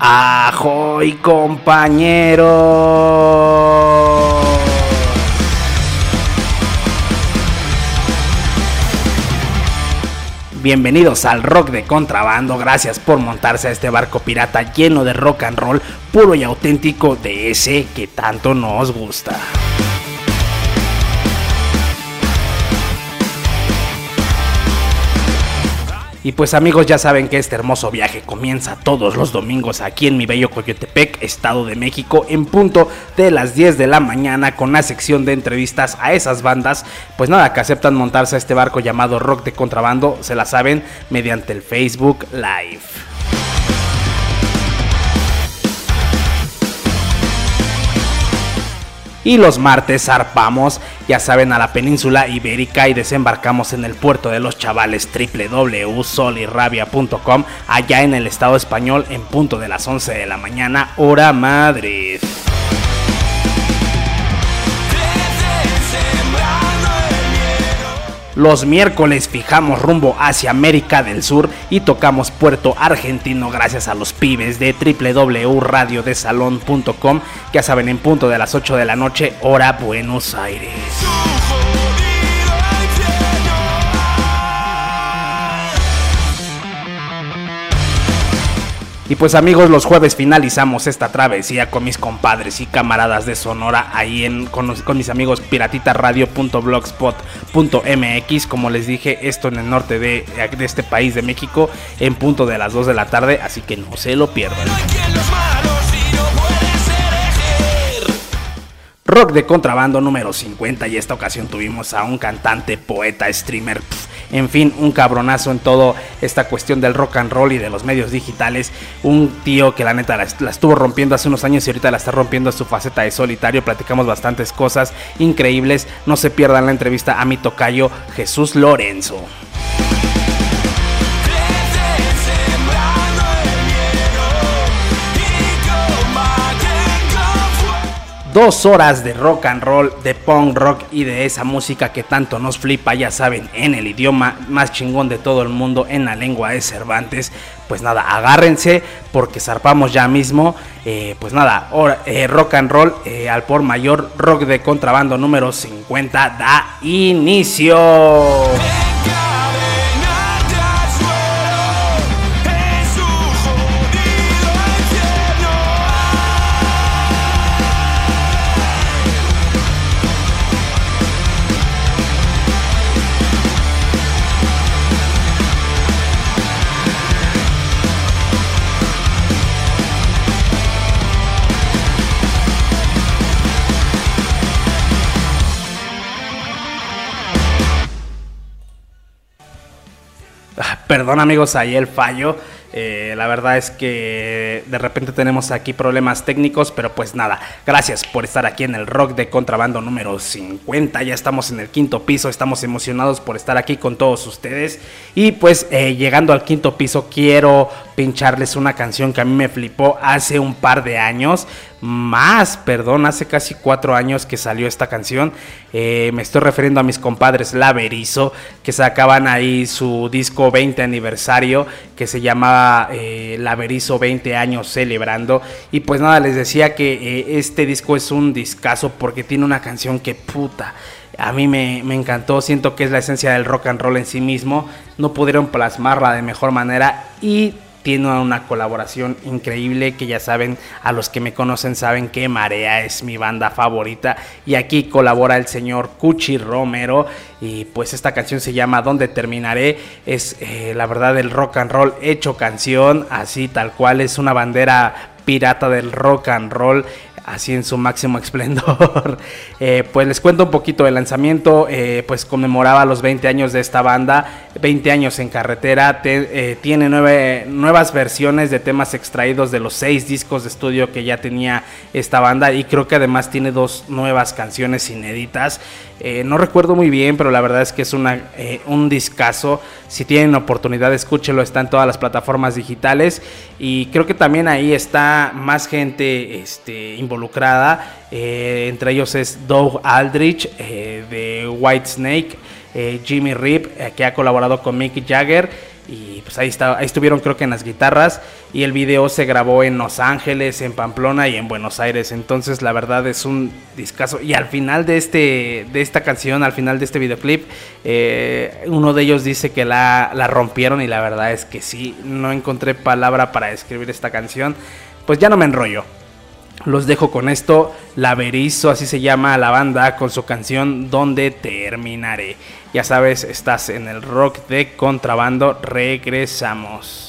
Ajoy compañero. Bienvenidos al rock de contrabando, gracias por montarse a este barco pirata lleno de rock and roll puro y auténtico de ese que tanto nos gusta. Y pues amigos ya saben que este hermoso viaje comienza todos los domingos aquí en mi bello Coyotepec, Estado de México, en punto de las 10 de la mañana con la sección de entrevistas a esas bandas, pues nada, que aceptan montarse a este barco llamado Rock de Contrabando, se la saben, mediante el Facebook Live. Y los martes zarpamos, ya saben, a la península ibérica y desembarcamos en el puerto de los chavales www.solirrabia.com allá en el estado español en punto de las 11 de la mañana, hora Madrid. Los miércoles fijamos rumbo hacia América del Sur y tocamos Puerto Argentino gracias a los pibes de www.radiodesalon.com, ya saben, en punto de las 8 de la noche, hora Buenos Aires. Y pues amigos, los jueves finalizamos esta travesía con mis compadres y camaradas de Sonora ahí en, con, mis amigos piratitarradio.blogspot.mx. Como les dije, esto en el norte de, de este país de México en punto de las 2 de la tarde, así que no se lo pierdan. Rock de contrabando número 50 y esta ocasión tuvimos a un cantante, poeta, streamer, en fin, un cabronazo en todo esta cuestión del rock and roll y de los medios digitales. Un tío que la neta la, estuvo rompiendo hace unos años y ahorita la está rompiendo a su faceta de solitario. Platicamos bastantes cosas increíbles. No se pierdan la entrevista a mi tocayo Jesús Lorenzo. Dos horas de rock and roll, de punk rock y de esa música que tanto nos flipa, ya saben, en el idioma más chingón de todo el mundo, en la lengua de Cervantes. Pues nada, agárrense porque zarpamos ya mismo. Eh, pues nada, eh, rock and roll eh, al por mayor, rock de contrabando número 50 da inicio. Perdón amigos, ahí el fallo. Eh, la verdad es que de repente tenemos aquí problemas técnicos, pero pues nada, gracias por estar aquí en el rock de contrabando número 50. Ya estamos en el quinto piso, estamos emocionados por estar aquí con todos ustedes. Y pues eh, llegando al quinto piso, quiero pincharles una canción que a mí me flipó hace un par de años. Más, perdón, hace casi cuatro años que salió esta canción. Eh, me estoy refiriendo a mis compadres Laverizo, que sacaban ahí su disco 20 aniversario, que se llamaba eh, Laverizo 20 años celebrando. Y pues nada, les decía que eh, este disco es un discazo porque tiene una canción que puta a mí me, me, encantó, siento que es la esencia del rock and roll en sí mismo, no pudieron plasmarla de mejor manera y tiene una colaboración increíble que ya saben, a los que me conocen saben que Marea es mi banda favorita. Y aquí colabora el señor Cuchi Romero. Y pues esta canción se llama Donde terminaré, es eh, la verdad el rock and roll hecho canción, así tal cual. Es una bandera pirata del rock and roll así en su máximo esplendor. Eh, pues les cuento un poquito del lanzamiento, eh, pues conmemoraba los 20 años de esta banda, 20 años en carretera, eh, tiene nueve, nuevas versiones de temas extraídos de los seis discos de estudio que ya tenía esta banda y creo que además tiene dos nuevas canciones inéditas. no recuerdo muy bien, pero la verdad es que es una, un discazo. Si tienen oportunidad, escúchelo, está en todas las plataformas digitales y creo que también ahí está más gente este, involucrada eh, entre ellos es Doug Aldrich eh, de White Snake, eh, Jimmy Rip, que ha colaborado con Mick Jagger. y pues ahí estuvieron creo que en las guitarras y el video se grabó en Los Ángeles, en Pamplona y en Buenos Aires. Entonces la verdad es un discazo. Y al final de, este, de esta canción, al final de este videoclip, eh, uno de ellos dice que la, la rompieron y la verdad es que sí, no encontré palabra para describir esta canción. Pues ya no me enrollo. Los dejo con esto, Laberizo, así se llama la banda, con su canción Donde terminaré. Ya sabes, estás en el rock de contrabando, regresamos.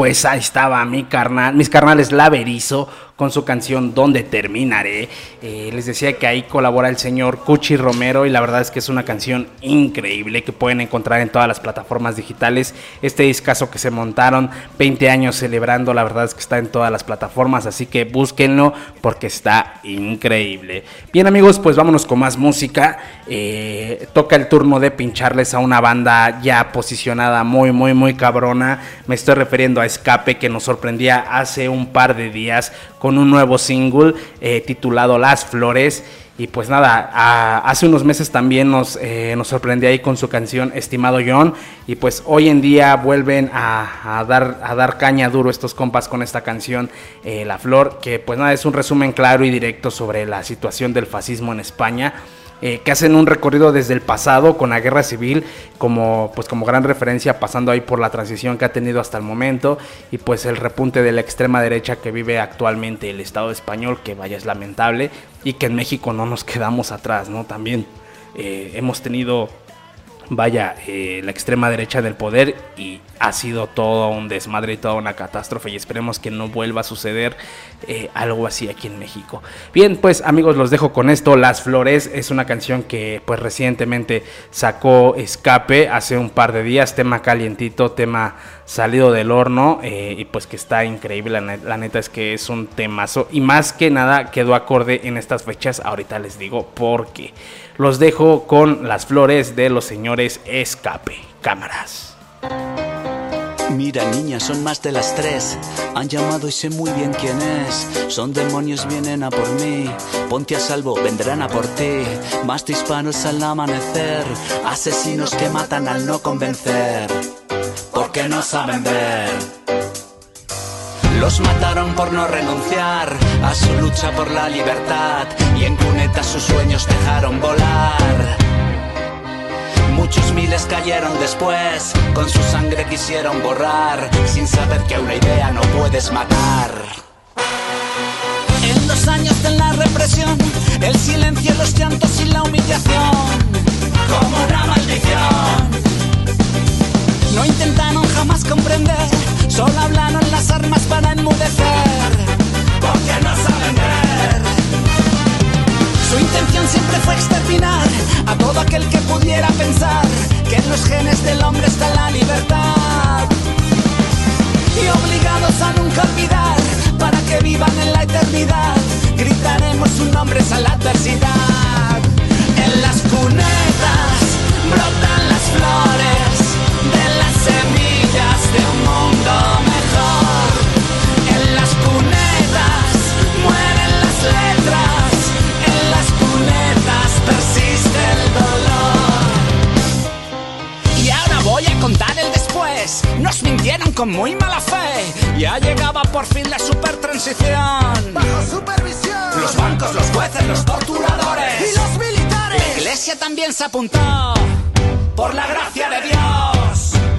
Pues ahí estaba mi carnal, mis carnales Laverizo con su canción Donde Terminaré. Les decía que ahí colabora el señor Cuchi Romero y la verdad es que es una canción increíble que pueden encontrar en todas las plataformas digitales. Este discazo que se montaron 20 años celebrando, la verdad es que está en todas las plataformas, así que búsquenlo porque está increíble. Bien amigos, pues vámonos con más música. Eh, toca el turno de pincharles a una banda ya posicionada muy, muy, muy cabrona. Me estoy refiriendo a Escape que nos sorprendía hace un par de días con un nuevo single eh, titulado Las Flores. Y pues nada, hace unos meses también nos, eh, sorprendió ahí con su canción Estimado John. Y pues hoy en día vuelven a, dar, a dar caña duro estos compas con esta canción eh, La Flor. Que pues nada, es un resumen claro y directo sobre la situación del fascismo en España. Eh, que hacen un recorrido desde el pasado con la guerra civil como, pues como gran referencia, pasando ahí por la transición que ha tenido hasta el momento y pues el repunte de la extrema derecha que vive actualmente el Estado español, que vaya es lamentable, y que en México no nos quedamos atrás, ¿no? También eh, hemos tenido vaya, eh, la extrema derecha del poder y ha sido todo un desmadre y toda una catástrofe y esperemos que no vuelva a suceder eh, algo así aquí en México. Bien, pues amigos, los dejo con esto. Las Flores es una canción que pues recientemente sacó Escape hace un par de días, tema calientito, tema salido del horno eh, y pues que está increíble, la, neta es que es un temazo y más que nada quedó acorde en estas fechas, ahorita les digo por qué. Los dejo con las flores de los señores Escape. Cámaras. Mira niña, son más de las tres. Han llamado y sé muy bien quién es. Son demonios, vienen a por mí. Ponte a salvo, vendrán a por ti. Más disparos al amanecer. Asesinos que matan al no convencer. Porque no saben ver. Los mataron por no renunciar a su lucha por la libertad y en cunetas sus sueños dejaron volar. Muchos miles cayeron después, con su sangre quisieron borrar, sin saber que una idea no puedes matar. En los años de la represión, el silencio, los llantos y la humillación, como una maldición. No intentaron jamás comprender, solo hablaron las armas para enmudecer, porque no saben ver. Su intención siempre fue exterminar a todo aquel que pudiera pensar que en los genes del hombre está la libertad. Y obligados a nunca olvidar, para que vivan en la eternidad, gritaremos su nombre a la adversidad. En las cunetas brotan las flores Nos mintieron con muy mala fe. Ya llegaba por fin la supertransición. Bajo supervisión. Los bancos, los jueces, los torturadores. Y los militares. La iglesia también se apuntó. Por la gracia de Dios.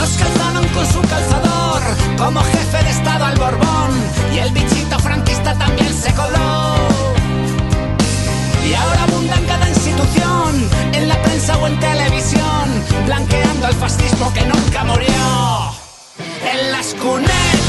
Nos calzaron con su calzador como jefe de Estado al Borbón y el bichito franquista también se coló. Y ahora abunda en cada institución, en la prensa o en televisión, blanqueando el fascismo que nunca murió. En las cunetas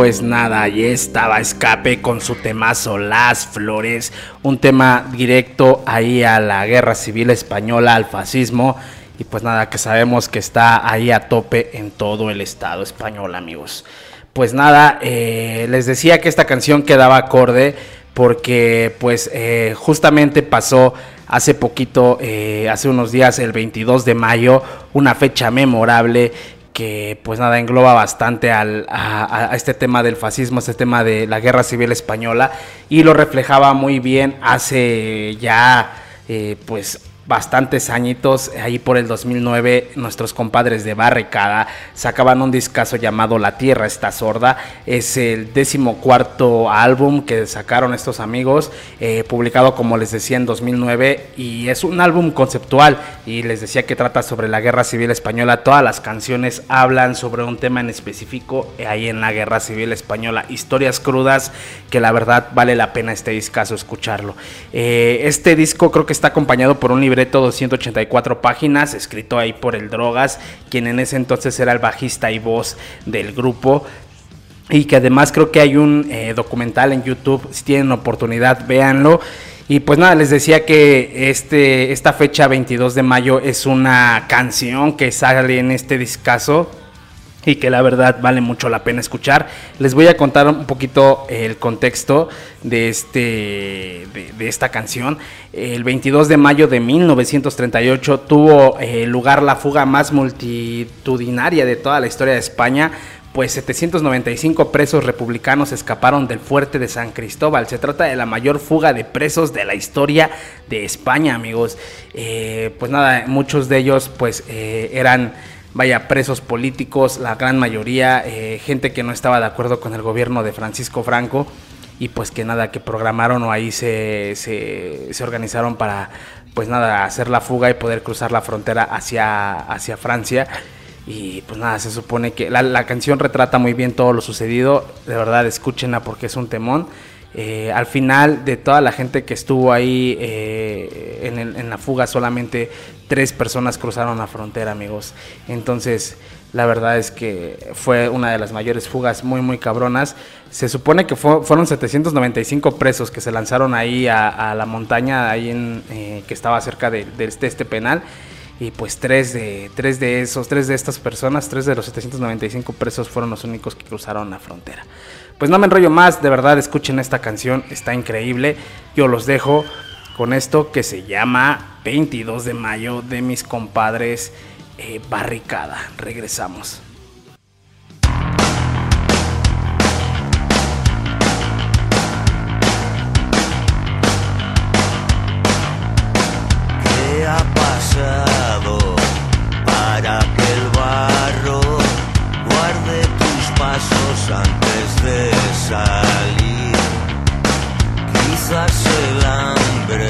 Pues nada, ahí estaba Escape con su temazo Las Flores, un tema directo ahí a la guerra civil española, al fascismo, y pues nada, que sabemos que está ahí a tope en todo el estado español, amigos. Pues nada, eh, les decía que esta canción quedaba acorde porque pues eh, justamente pasó hace poquito, eh, hace unos días, el 22 de mayo, una fecha memorable que pues nada engloba bastante al, a, a, este tema del fascismo, este tema de la guerra civil española y lo reflejaba muy bien hace ya eh, pues bastantes añitos, ahí por el 2009, nuestros compadres de Barricada sacaban un discazo llamado La Tierra está sorda. Es el décimo cuarto álbum que sacaron estos amigos, eh, publicado como les decía en 2009, y es un álbum conceptual. Y les decía que trata sobre la guerra civil española. Todas las canciones hablan sobre un tema en específico eh, ahí en la guerra civil española. Historias crudas que la verdad vale la pena este discazo escucharlo. Eh, este disco creo que está acompañado por un libreto 284 páginas, escrito ahí por el Drogas, quien en ese entonces era el bajista y voz del grupo. Y que además creo que hay un eh, documental en YouTube, si tienen oportunidad, véanlo. Y pues nada, les decía que este, esta fecha 22 de mayo es una canción que sale en este discazo y que la verdad vale mucho la pena escuchar. Les voy a contar un poquito el contexto de, este, de, esta canción. El 22 de mayo de 1938 tuvo eh, lugar la fuga más multitudinaria de toda la historia de España. Pues 795 presos republicanos escaparon del fuerte de San Cristóbal. Se trata de la mayor fuga de presos de la historia de España, amigos. Eh, pues nada, muchos de ellos pues eh, eran vaya, presos políticos, la gran mayoría, eh, gente que no estaba de acuerdo con el gobierno de Francisco Franco y pues que nada, que programaron o ahí se, se, se, organizaron para pues nada, hacer la fuga y poder cruzar la frontera hacia, hacia Francia. Y pues nada, se supone que la, la canción retrata muy bien todo lo sucedido, de verdad escúchenla porque es un temón. Eh, al final de toda la gente que estuvo ahí eh, en, la fuga, solamente tres personas cruzaron la frontera, amigos. Entonces, la verdad es que fue una de las mayores fugas muy, muy cabronas. Se supone que fue, fueron 795 presos que se lanzaron ahí a, la montaña, ahí en, eh, que estaba cerca de, de, este, este penal y pues tres de, tres de esos, tres de estas personas, tres de los 795 presos fueron los únicos que cruzaron la frontera. Pues no me enrollo más, de verdad escuchen esta canción, está increíble. Yo los dejo con esto que se llama 22 de mayo de mis compadres eh, Barricada. Regresamos. ¿Qué ha pasado para que pasos antes de salir? Quizás el hambre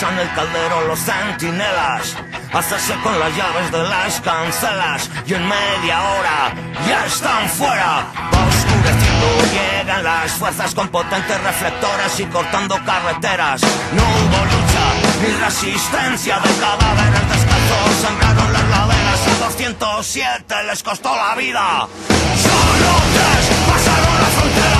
pasan el caldero los centinelas. Hacerse con las llaves de las cancelas y en media hora ya están fuera. Va oscureciendo, llegan las fuerzas con potentes reflectores y cortando carreteras. No hubo lucha ni resistencia de cadáveres descalzos, sangraron las laderas y 207 les costó la vida. Solo tres pasaron la frontera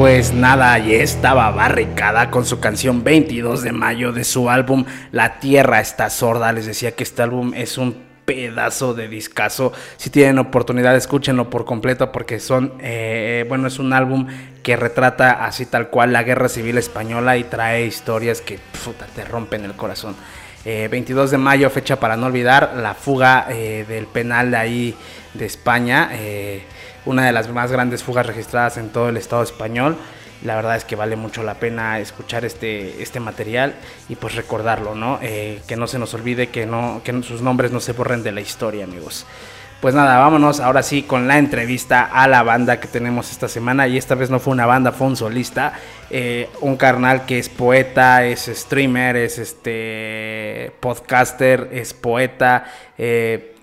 Pues nada, ya estaba barricada con su canción 22 de mayo de su álbum La Tierra está sorda. Les decía que este álbum es un pedazo de discazo. Si tienen oportunidad, escúchenlo por completo porque son, eh, bueno, es un álbum que retrata así tal cual la guerra civil española y trae historias que te rompen el corazón. Eh, 22 de mayo, fecha para no olvidar, la fuga eh, del penal de ahí de España. eh, una de las más grandes fugas registradas en todo el Estado español. La verdad es que vale mucho la pena escuchar este, este material y pues recordarlo, ¿no? Eh, que no se nos olvide que, no, que sus nombres no se borren de la historia, amigos. Pues nada, vámonos ahora sí con la entrevista a la banda que tenemos esta semana. Y esta vez no fue una banda, fue un solista. Eh, un carnal que es poeta, es streamer, es este podcaster, es poeta. eh,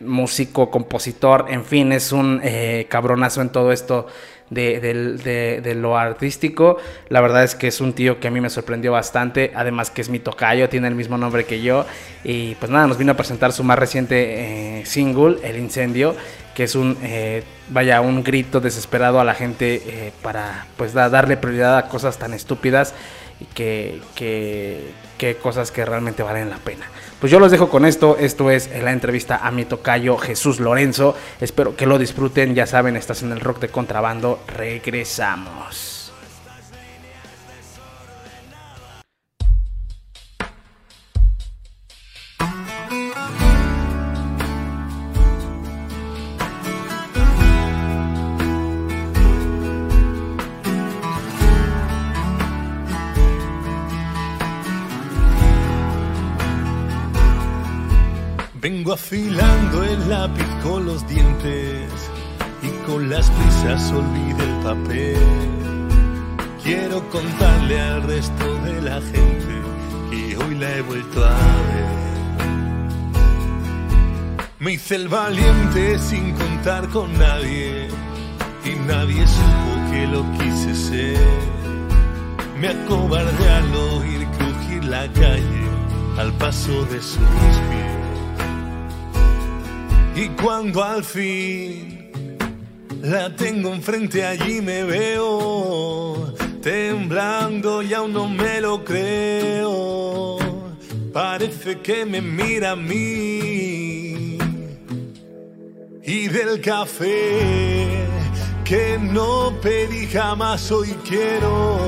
músico, compositor, en fin, es un eh, cabronazo en todo esto de, del- de- de lo artístico. La verdad es que es un tío que a mí me sorprendió bastante, además que es mi tocayo, tiene el mismo nombre que yo. Y pues nada, nos vino a presentar su más reciente eh, single, El Incendio, que es un, eh, vaya, un grito desesperado a la gente eh, para pues da- darle prioridad a cosas tan estúpidas y que, que cosas que realmente valen la pena. Pues yo los dejo con esto. Esto es la entrevista a mi tocayo Jesús Lorenzo. Espero que lo disfruten. Ya saben, estás en el rock de contrabando. Regresamos. Vengo afilando el lápiz con los dientes y con las prisas olvide el papel. Quiero contarle al resto de la gente que hoy la he vuelto a ver. Me hice el valiente sin contar con nadie y nadie supo que lo quise ser. Me acobardé al oír crujir la calle al paso de sus pies. Y cuando al fin la tengo enfrente allí me veo temblando y aún no me lo creo. Parece que me mira a mí y del café que no pedí jamás hoy quiero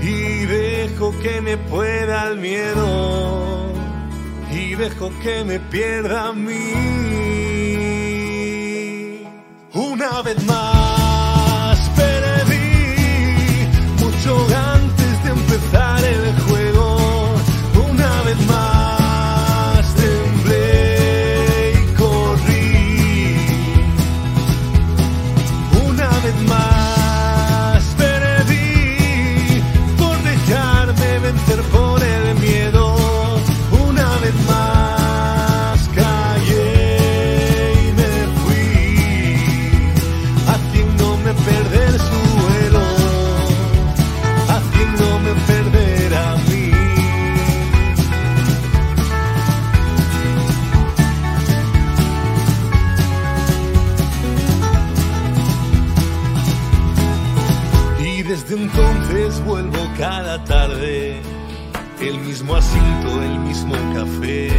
y dejo que me pueda el miedo y dejo que me pierda a mí. Una vez más perdí mucho antes de empezar el juego. Una vez más entonces vuelvo cada tarde, el mismo asiento, el mismo café,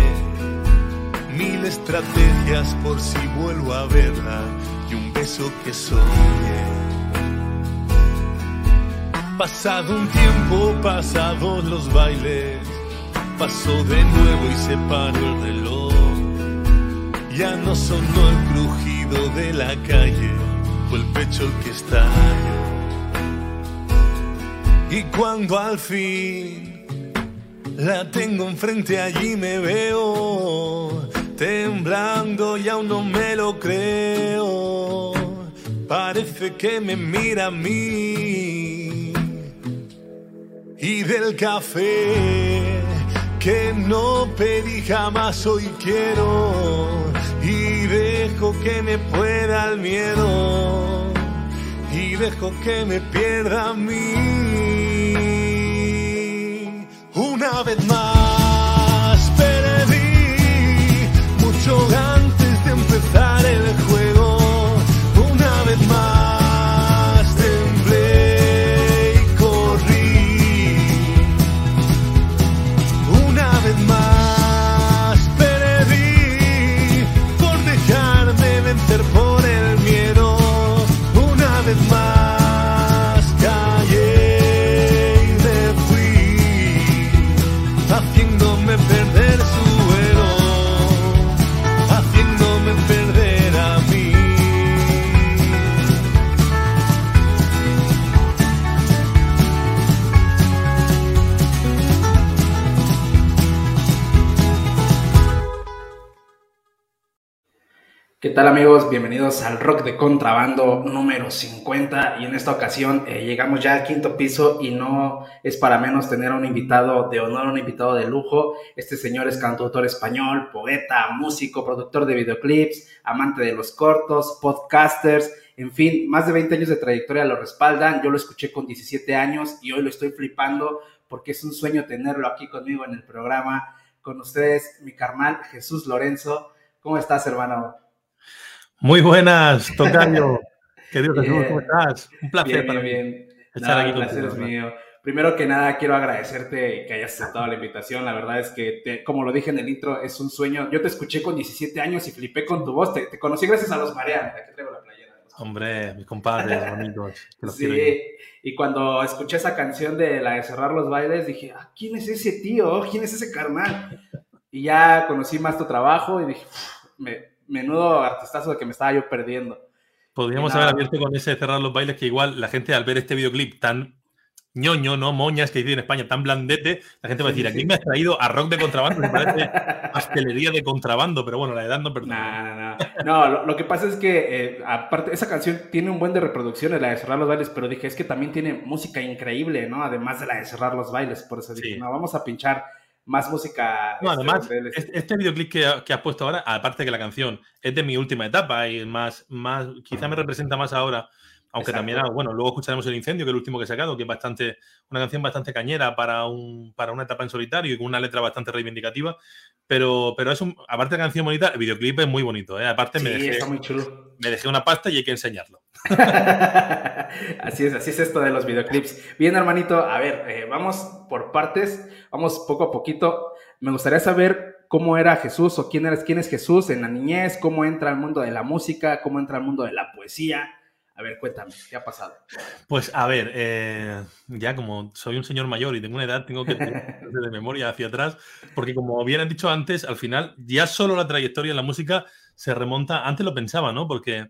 mil estrategias por si vuelvo a verla y un beso que soñé. Pasado un tiempo, pasados los bailes, pasó de nuevo y se paró el reloj. Ya no sonó el crujido de la calle, fue el pecho que estalló. Y cuando al fin la tengo enfrente, allí me veo temblando y aún no me lo creo. Parece que me mira a mí. Y del café que no pedí jamás hoy quiero. Y dejo que me pueda el miedo. Y dejo que me pierda a mí. Una vez más ¿Qué tal amigos? Bienvenidos al Rock de Contrabando número 50 y en esta ocasión eh, llegamos ya al quinto piso y no es para menos tener a un invitado de honor, un invitado de lujo. Este señor es cantautor español, poeta, músico, productor de videoclips, amante de los cortos, podcasters, en fin, más de 20 años de trayectoria lo respaldan. Yo lo escuché con 17 años y hoy lo estoy flipando porque es un sueño tenerlo aquí conmigo en el programa. Con ustedes, mi carnal Jesús Lorenzo. ¿Cómo estás, hermano? Muy buenas, Tocayo. Querido Jesús, Bien. ¿cómo estás? Un placer Bien, para bien, mí bien. estar aquí el placer es mío. Primero que nada, quiero agradecerte que hayas aceptado la invitación. La verdad es que, te- como lo dije en el intro, es un sueño. Yo te escuché con 17 años y flipé con tu voz. Te, te conocí gracias a los Marea. Mira, aquí traigo la playera. Hombre, mis compadres quiero Sí, y cuando escuché esa canción de la de cerrar los bailes, dije, ah, ¿quién es ese tío? ¿Quién es ese carnal? Y ya conocí más tu trabajo y dije, "Uf, me- menudo artistazo de que me estaba yo perdiendo. Podríamos haber abierto con ese cerrar los bailes que igual la gente al ver este videoclip tan ñoño, ¿no? Moñas que dice en España, tan blandete, la gente va a decir, aquí me has traído a rock de contrabando, me parece pastelería de contrabando, pero bueno, la edad no perdona. No, no, no. No, lo, lo que pasa es que, eh, aparte, esa canción tiene un buen de reproducciones, la de cerrar los bailes, pero dije, es que también tiene música increíble, ¿no? Además de la de cerrar los bailes. Por eso dije, Sí. no, vamos a pinchar más música. No, este, además, este. este, este videoclip que, que has puesto ahora, aparte que la canción es de mi última etapa y más, más quizá me representa más ahora, aunque Exacto. también, ah, bueno, luego escucharemos El Incendio, que es el último que he sacado, que es bastante, una canción bastante cañera para, un, para una etapa en solitario y con una letra bastante reivindicativa, pero, pero es un, aparte de la canción bonita, el videoclip es muy bonito, ¿eh? aparte me, Sí, dejé, está muy chulo. me dejé una pasta y hay que enseñarlo. así es, así es esto de los videoclips. Bien, hermanito, a ver, eh, vamos por partes, vamos poco a poquito. Me gustaría saber cómo era Jesús o quién, eres, quién es Jesús en la niñez, cómo entra al mundo de la música, cómo entra al mundo de la poesía. A ver, cuéntame, ¿qué ha pasado? Pues a ver, eh, ya como soy un señor mayor y tengo una edad, tengo que tirar de memoria hacia atrás, porque como bien han dicho antes, al final ya solo la trayectoria en la música se remonta, antes lo pensaba, ¿no? Porque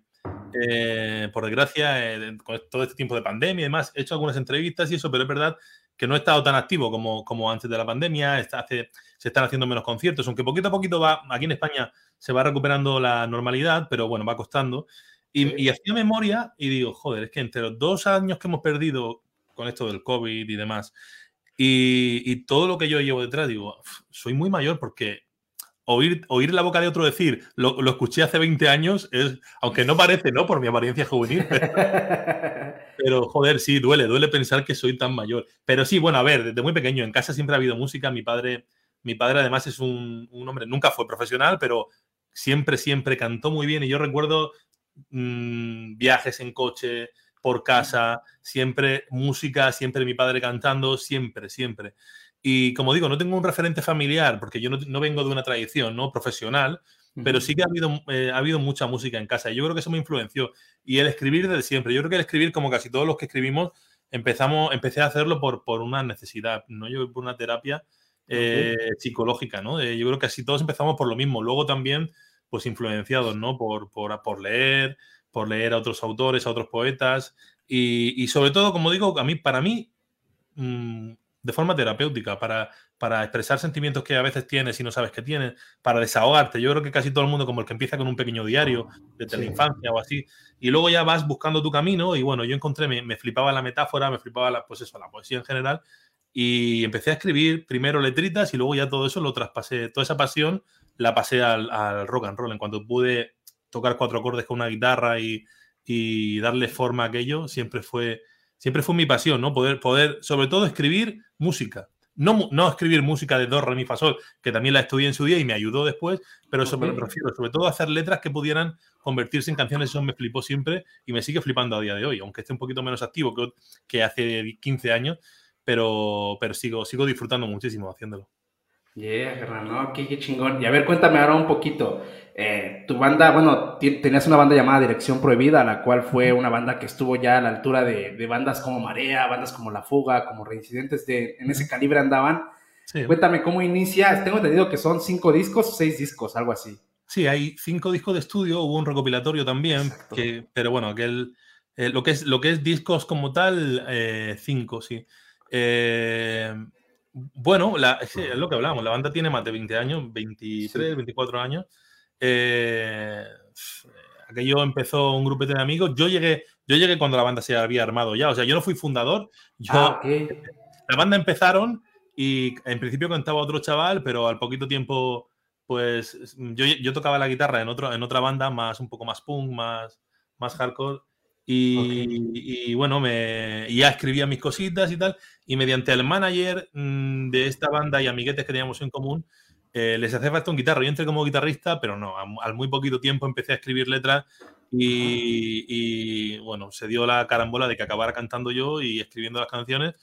eh, por desgracia, eh, con todo este tiempo de pandemia y demás, he hecho algunas entrevistas y eso, pero es verdad que no he estado tan activo como, como antes de la pandemia, está, hace, se están haciendo menos conciertos, aunque poquito a poquito va, aquí en España se va recuperando la normalidad, pero bueno, va costando. Y, Sí. y hacía memoria y digo, joder, es que entre los dos años que hemos perdido con esto del COVID y demás, y, y todo lo que yo llevo detrás, digo, "Uf, soy muy mayor porque oír, oír la boca de otro decir, lo, lo escuché hace 20 años, es, aunque no parece, ¿no? Por mi apariencia juvenil, pero, pero, joder, sí, duele, duele pensar que soy tan mayor. Pero sí, bueno, a ver, desde muy pequeño, en casa siempre ha habido música, mi padre, mi padre además es un, un hombre, nunca fue profesional, pero siempre, siempre cantó muy bien y yo recuerdo mm, viajes en coche por casa, siempre música, siempre mi padre cantando, siempre, siempre. Y como digo, no tengo un referente familiar porque yo no, vengo de una tradición ¿no? profesional, pero sí que ha habido, eh, ha habido mucha música en casa y yo creo que eso me influenció. Y el escribir desde siempre, yo creo que el escribir, como casi todos los que escribimos, empezamos, empecé a hacerlo por, por una necesidad, no yo por una terapia eh, psicológica, ¿no? yo creo que así todos empezamos por lo mismo. Luego también, pues influenciados, ¿no? Por, por, por leer, por leer a otros autores, a otros poetas y, y, sobre todo, como digo, a mí, para mí, mmm, de forma terapéutica, para, para expresar sentimientos que a veces tienes y no sabes que tienes, para desahogarte. Yo creo que casi todo el mundo como el que empieza con un pequeño diario desde la infancia o así, y luego ya vas buscando tu camino y bueno, yo encontré, me, me, flipaba la metáfora, me flipaba la, pues eso, la poesía en general y empecé a escribir primero letritas y luego ya todo eso lo traspasé, toda esa pasión la pasé al, al rock and roll. En cuanto pude tocar cuatro acordes con una guitarra y, y darle forma a aquello, siempre fue siempre fue mi pasión, ¿no? Poder, poder sobre todo, escribir música. No, no escribir música de do, re, mi, fa, sol, que también la estudié en su día y me ayudó después, pero sobre, sobre todo hacer letras que pudieran convertirse en canciones, eso me flipó siempre y me sigue flipando a día de hoy, aunque esté un poquito menos activo que, que hace 15 años, pero, pero sigo, sigo disfrutando muchísimo haciéndolo. Yeah, ¿no? Qué, qué, chingón. Y a ver, cuéntame ahora un poquito. Eh, tu banda, bueno, tenías una banda llamada Dirección Prohibida, la cual fue una banda que estuvo ya a la altura de, de bandas como Marea, bandas como La Fuga, como Reincidentes, de, en ese calibre andaban. Sí. Cuéntame cómo inicia. Tengo entendido que son cinco discos o seis discos, algo así. Sí, hay cinco discos de estudio, hubo un recopilatorio también, que, pero bueno, aquel, eh, lo, que es, lo que es discos como tal, eh, cinco, sí. Eh, bueno, la, es, lo que hablamos, la banda tiene más de 20 años, 23, 24 años. Eh, aquello empezó un grupete de amigos. Yo llegué, yo llegué cuando la banda se había armado ya. O sea, yo no fui fundador. Yo, ah, La banda empezaron y en principio cantaba otro chaval, pero al poquito tiempo, pues yo, yo tocaba la guitarra en, otro, en otra banda, más un poco más punk, más, más hardcore. Y, bueno, me, ya escribía mis cositas y tal. Y mediante el manager mm, de esta banda y amiguetes que teníamos en común, eh, les hacía falta un guitarro. Yo entré como guitarrista, pero no, al muy poquito tiempo empecé a escribir letras y, bueno, se dio la carambola de que acabara cantando yo y escribiendo las canciones.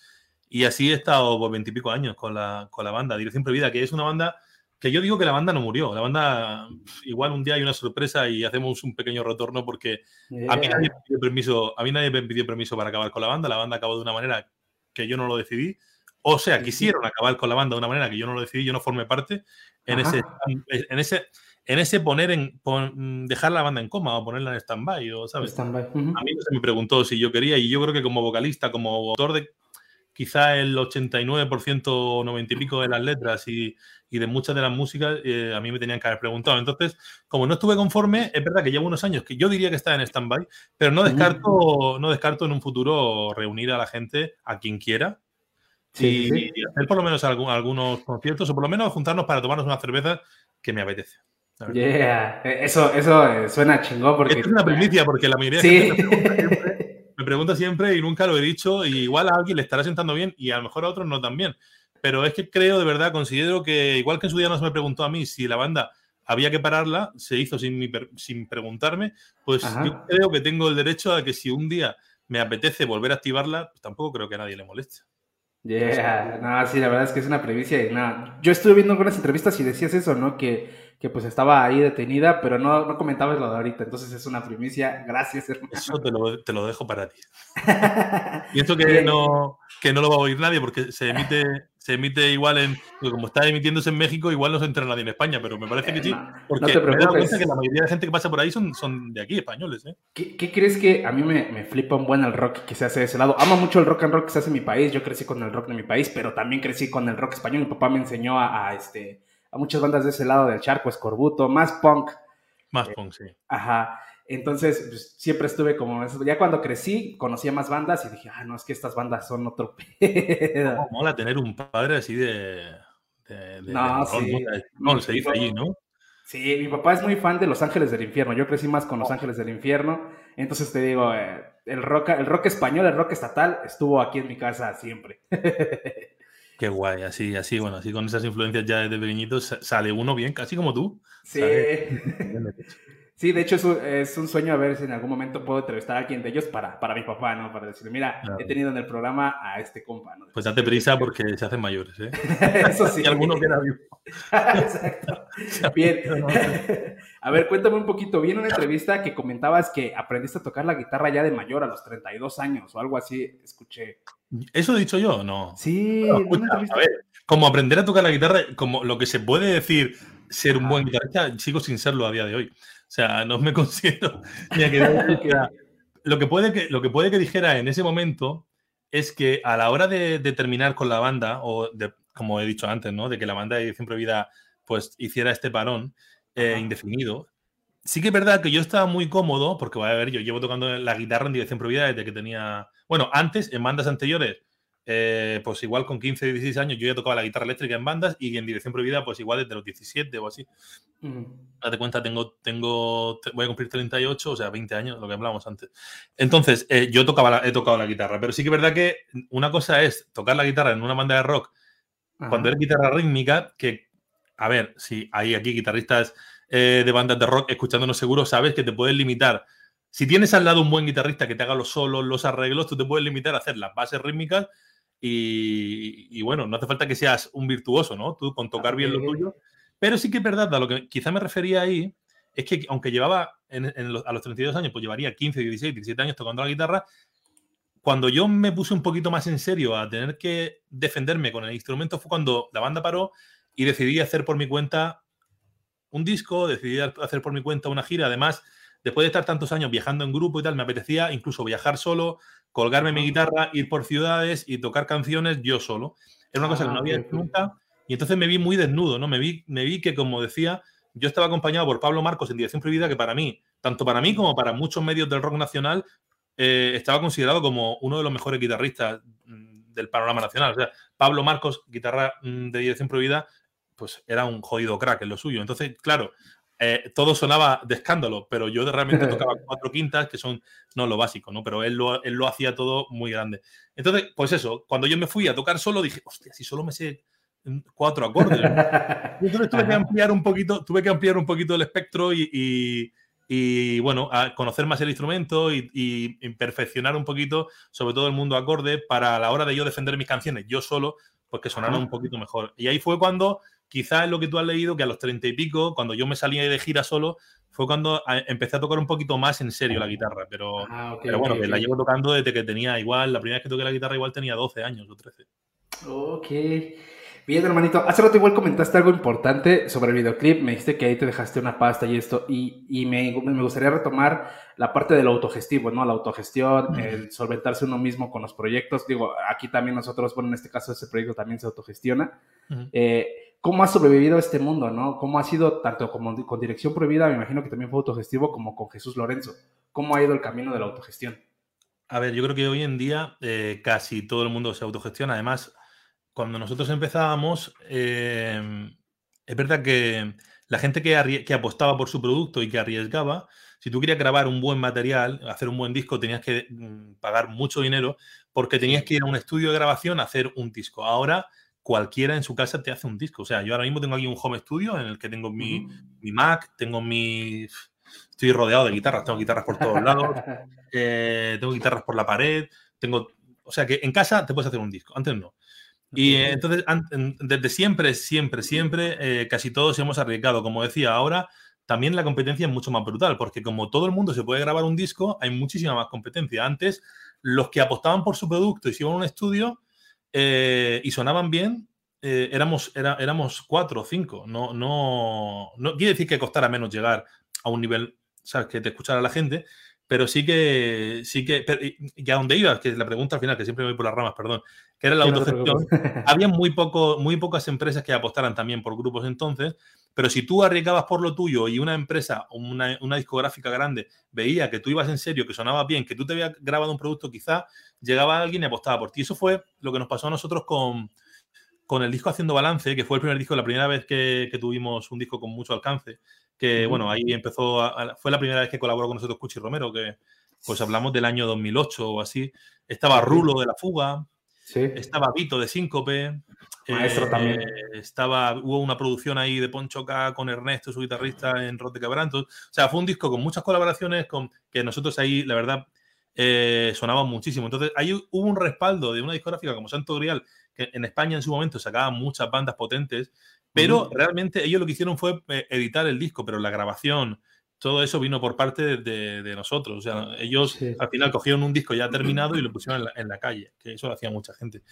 Y así he estado por veintipico años con la, con la banda, Dirección Prohibida, que es una banda que yo digo que la banda no murió. La banda, igual un día hay una sorpresa y hacemos un pequeño retorno porque a, mí nadie me pidió permiso, a mí nadie me pidió permiso para acabar con la banda. La banda acabó de una manera que yo no lo decidí. O sea, quisieron acabar con la banda de una manera que yo no lo decidí, yo no formé parte en ese, en ese, en ese poner en dejar la banda en coma o ponerla en stand-by, ¿sabes? A mí no se me preguntó si yo quería y yo creo que como vocalista, como autor de quizá el 89% o 90 y pico de las letras y, y de muchas de las músicas eh, a mí me tenían que haber preguntado. Entonces, como no estuve conforme, es verdad que llevo unos años que yo diría que está en stand-by, pero no descarto, no descarto en un futuro reunir a la gente, a quien quiera, y, hacer por lo menos algunos conciertos o por lo menos juntarnos para tomarnos una cerveza que me apetece. Yeah, e, eso, eso eh, suena chingón porque... es una primicia porque la mayoría de gente me pregunta siempre y nunca lo he dicho. Y igual a alguien le estará sentando bien y a lo mejor a otros no tan bien. Pero es que creo de verdad, considero que igual que en su día no se me preguntó a mí si la banda había que pararla, se hizo sin, sin preguntarme, pues yo creo que tengo el derecho a que si un día me apetece volver a activarla, pues tampoco creo que a nadie le moleste. Yeah, no, sí, la verdad es que es una primicia y nada. Yo estuve viendo algunas entrevistas y decías eso, ¿no? Que que pues estaba ahí detenida, pero no, no comentabas lo de ahorita, entonces es una primicia, gracias hermano. Eso te lo, te lo dejo para ti. y esto que no, que no lo va a oír nadie porque se emite, se emite igual en, como está emitiéndose en México, igual no se entra nadie en España, pero me parece que sí, porque no te preocupes. Me que la mayoría de gente que pasa por ahí son, son de aquí, españoles. ¿eh? ¿Qué, ¿Qué, crees que a mí me, me, flipa un buen el rock que se hace de ese lado? Amo mucho el rock and roll que se hace en mi país, yo crecí con el rock de mi país, pero también crecí con el rock español, mi papá me enseñó a, a este a muchas bandas de ese lado del charco, Escorbuto, más punk. Más punk, sí. Ajá. Entonces, pues, siempre estuve como, ya cuando crecí, conocía más bandas y dije, ah, no, es que estas bandas son otro pedo. mola tener un padre así de... no, sí. No, se dice allí, ¿no? Sí, mi papá es muy fan de Los Ángeles del Infierno. Yo crecí más con Los Ángeles del Infierno. Entonces te digo, eh, el, rock, el rock español, el rock estatal, estuvo aquí en mi casa siempre. Qué guay, así, así, bueno, así con esas influencias ya desde pequeñitos sale uno bien, casi como tú. Sí. Sí, de hecho es un, es un, sueño a ver si en algún momento puedo entrevistar a alguien de ellos para, para mi papá, ¿no? Para decirle, mira, he tenido en el programa a este compa, ¿no? Pues date prisa porque se hacen mayores, ¿eh? Eso sí. y alguno queda vivo. Exacto. Bien. a ver, cuéntame un poquito. Vi en una entrevista que comentabas que aprendiste a tocar la guitarra ya de mayor a los 32 años o algo así, escuché. ¿Eso he dicho yo? No. Sí, no, escucha, a ver, como aprender a tocar la guitarra, como lo que se puede decir ser un buen guitarrista, sigo sin serlo a día de hoy. O sea, no me considero ni a que, lo que puede que lo que puede que dijera en ese momento es que a la hora de, de terminar con la banda o de, como he dicho antes, ¿no? De que la banda de Edición Prohibida pues hiciera este parón eh, indefinido. Sí que es verdad que yo estaba muy cómodo porque, a ver, yo llevo tocando la guitarra en Dirección Prohibida desde que tenía, bueno, antes en bandas anteriores eh, pues igual con 15, 16 años yo ya tocaba la guitarra eléctrica en bandas y en dirección prohibida pues igual desde los 17 o así. Mm. Date cuenta, tengo, tengo, voy a cumplir 38, o sea, 20 años, lo que hablábamos antes. Entonces, eh, yo tocaba la, he tocado la guitarra, pero sí que es verdad que una cosa es tocar la guitarra en una banda de rock Ajá. cuando eres guitarra rítmica, que, a ver, si hay aquí guitarristas eh, de bandas de rock escuchándonos seguro, sabes que te puedes limitar. Si tienes al lado un buen guitarrista que te haga los solos, los arreglos, tú te puedes limitar a hacer las bases rítmicas y, y, bueno, no hace falta que seas un virtuoso, ¿no? Tú con tocar bien lo tuyo. Pero sí que es verdad, a lo que quizá me refería ahí, es que aunque llevaba en, en los, a los 32 años, pues llevaría 15, 16, 17 años tocando la guitarra, cuando yo me puse un poquito más en serio a tener que defenderme con el instrumento fue cuando la banda paró y decidí hacer por mi cuenta un disco, decidí hacer por mi cuenta una gira. Además, después de estar tantos años viajando en grupo y tal, me apetecía incluso viajar solo, colgarme mi guitarra, ir por ciudades y tocar canciones yo solo. Era una cosa que no había hecho nunca. Y entonces me vi muy desnudo, ¿no? Me vi, me vi que, como decía, yo estaba acompañado por Pablo Marcos en Dirección Prohibida, que para mí, tanto para mí como para muchos medios del rock nacional, eh, estaba considerado como uno de los mejores guitarristas del panorama nacional. O sea, Pablo Marcos, guitarra de Dirección Prohibida, pues era un jodido crack en lo suyo. Entonces, claro, eh, todo sonaba de escándalo, pero yo realmente tocaba cuatro quintas, que son, no lo básico, ¿no? Pero él lo, él lo hacía todo muy grande. Entonces, pues eso, cuando yo me fui a tocar solo, dije, hostia, si solo me sé cuatro acordes. y entonces tuve que ampliar un poquito, tuve que ampliar un poquito el espectro y, y, y bueno, a conocer más el instrumento y, y, perfeccionar un poquito, sobre todo el mundo acorde, para a la hora de yo defender mis canciones, yo solo, pues que sonaran un poquito mejor. Y ahí fue cuando quizás es lo que tú has leído, que a los treinta y pico, cuando yo me salía de gira solo, fue cuando empecé a tocar un poquito más en serio la guitarra. Pero, ah, okay, pero bueno, okay, que okay. la llevo tocando desde que tenía igual, la primera vez que toqué la guitarra igual tenía 12 años o 13. Ok. Bien, hermanito. Hace rato igual comentaste algo importante sobre el videoclip. Me dijiste que ahí te dejaste una pasta y esto. Y, y me, me, gustaría retomar la parte del autogestivo, ¿no? La autogestión, mm. el solventarse uno mismo con los proyectos. Digo, aquí también nosotros, bueno, en este caso ese proyecto también se autogestiona. Mm. Eh, ¿Cómo has sobrevivido a este mundo, no? ¿Cómo ha sido tanto como con Dirección Prohibida, me imagino que también fue autogestivo, como con Jesús Lorenzo? ¿Cómo ha ido el camino de la autogestión? A ver, yo creo que hoy en día eh, casi todo el mundo se autogestiona. Además, cuando nosotros empezábamos, eh, es verdad que la gente que, que, apostaba por su producto y que arriesgaba, si tú querías grabar un buen material, hacer un buen disco, tenías que mm, pagar mucho dinero porque tenías que ir a un estudio de grabación a hacer un disco. Ahora cualquiera en su casa te hace un disco. O sea, yo ahora mismo tengo aquí un home studio en el que tengo mi, uh -huh. mi Mac, tengo mi... Estoy rodeado de guitarras, tengo guitarras por todos lados, eh, tengo guitarras por la pared, tengo... O sea, que en casa te puedes hacer un disco, antes no. Y eh, entonces, desde siempre, siempre, siempre, eh, casi todos hemos arriesgado. Como decía, ahora también la competencia es mucho más brutal, porque como todo el mundo se puede grabar un disco, hay muchísima más competencia. Antes, los que apostaban por su producto y se iban a un estudio, eh, y sonaban bien, eh, éramos, era, éramos cuatro o cinco. No, no, no quiere decir que costara menos llegar a un nivel, ¿sabes? Que te escuchara la gente, pero sí que, sí que, pero, y a dónde ibas, que es la pregunta al final, que siempre me voy por las ramas, perdón, que era la sí, autogestión. No Había muy, poco, muy pocas empresas que apostaran también por grupos entonces, pero si tú arriesgabas por lo tuyo y una empresa, una, una discográfica grande, veía que tú ibas en serio, que sonaba bien, que tú te habías grabado un producto, quizá llegaba alguien y apostaba por ti. Eso fue lo que nos pasó a nosotros con, con el disco Haciendo Balance, que fue el primer disco, la primera vez que, que tuvimos un disco con mucho alcance, que uh -huh. bueno, ahí empezó, a, fue la primera vez que colaboró con nosotros Cuchi Romero, que pues hablamos del año 2008 o así. Estaba Rulo de la Fuga, estaba Vito de Síncope. Maestro eh, también. Estaba, hubo una producción ahí de Poncho K con Ernesto, su guitarrista, en Rote Cabrantos. O sea, fue un disco con muchas colaboraciones con, que nosotros ahí, la verdad, eh, sonaban muchísimo. Entonces, ahí hubo un respaldo de una discográfica como Santo Grial, que en España en su momento sacaba muchas bandas potentes, pero realmente ellos lo que hicieron fue eh, editar el disco, pero la grabación, todo eso vino por parte de, de nosotros. O sea, ellos al final cogieron un disco ya terminado y lo pusieron en la, en la, calle, que eso lo hacía mucha gente.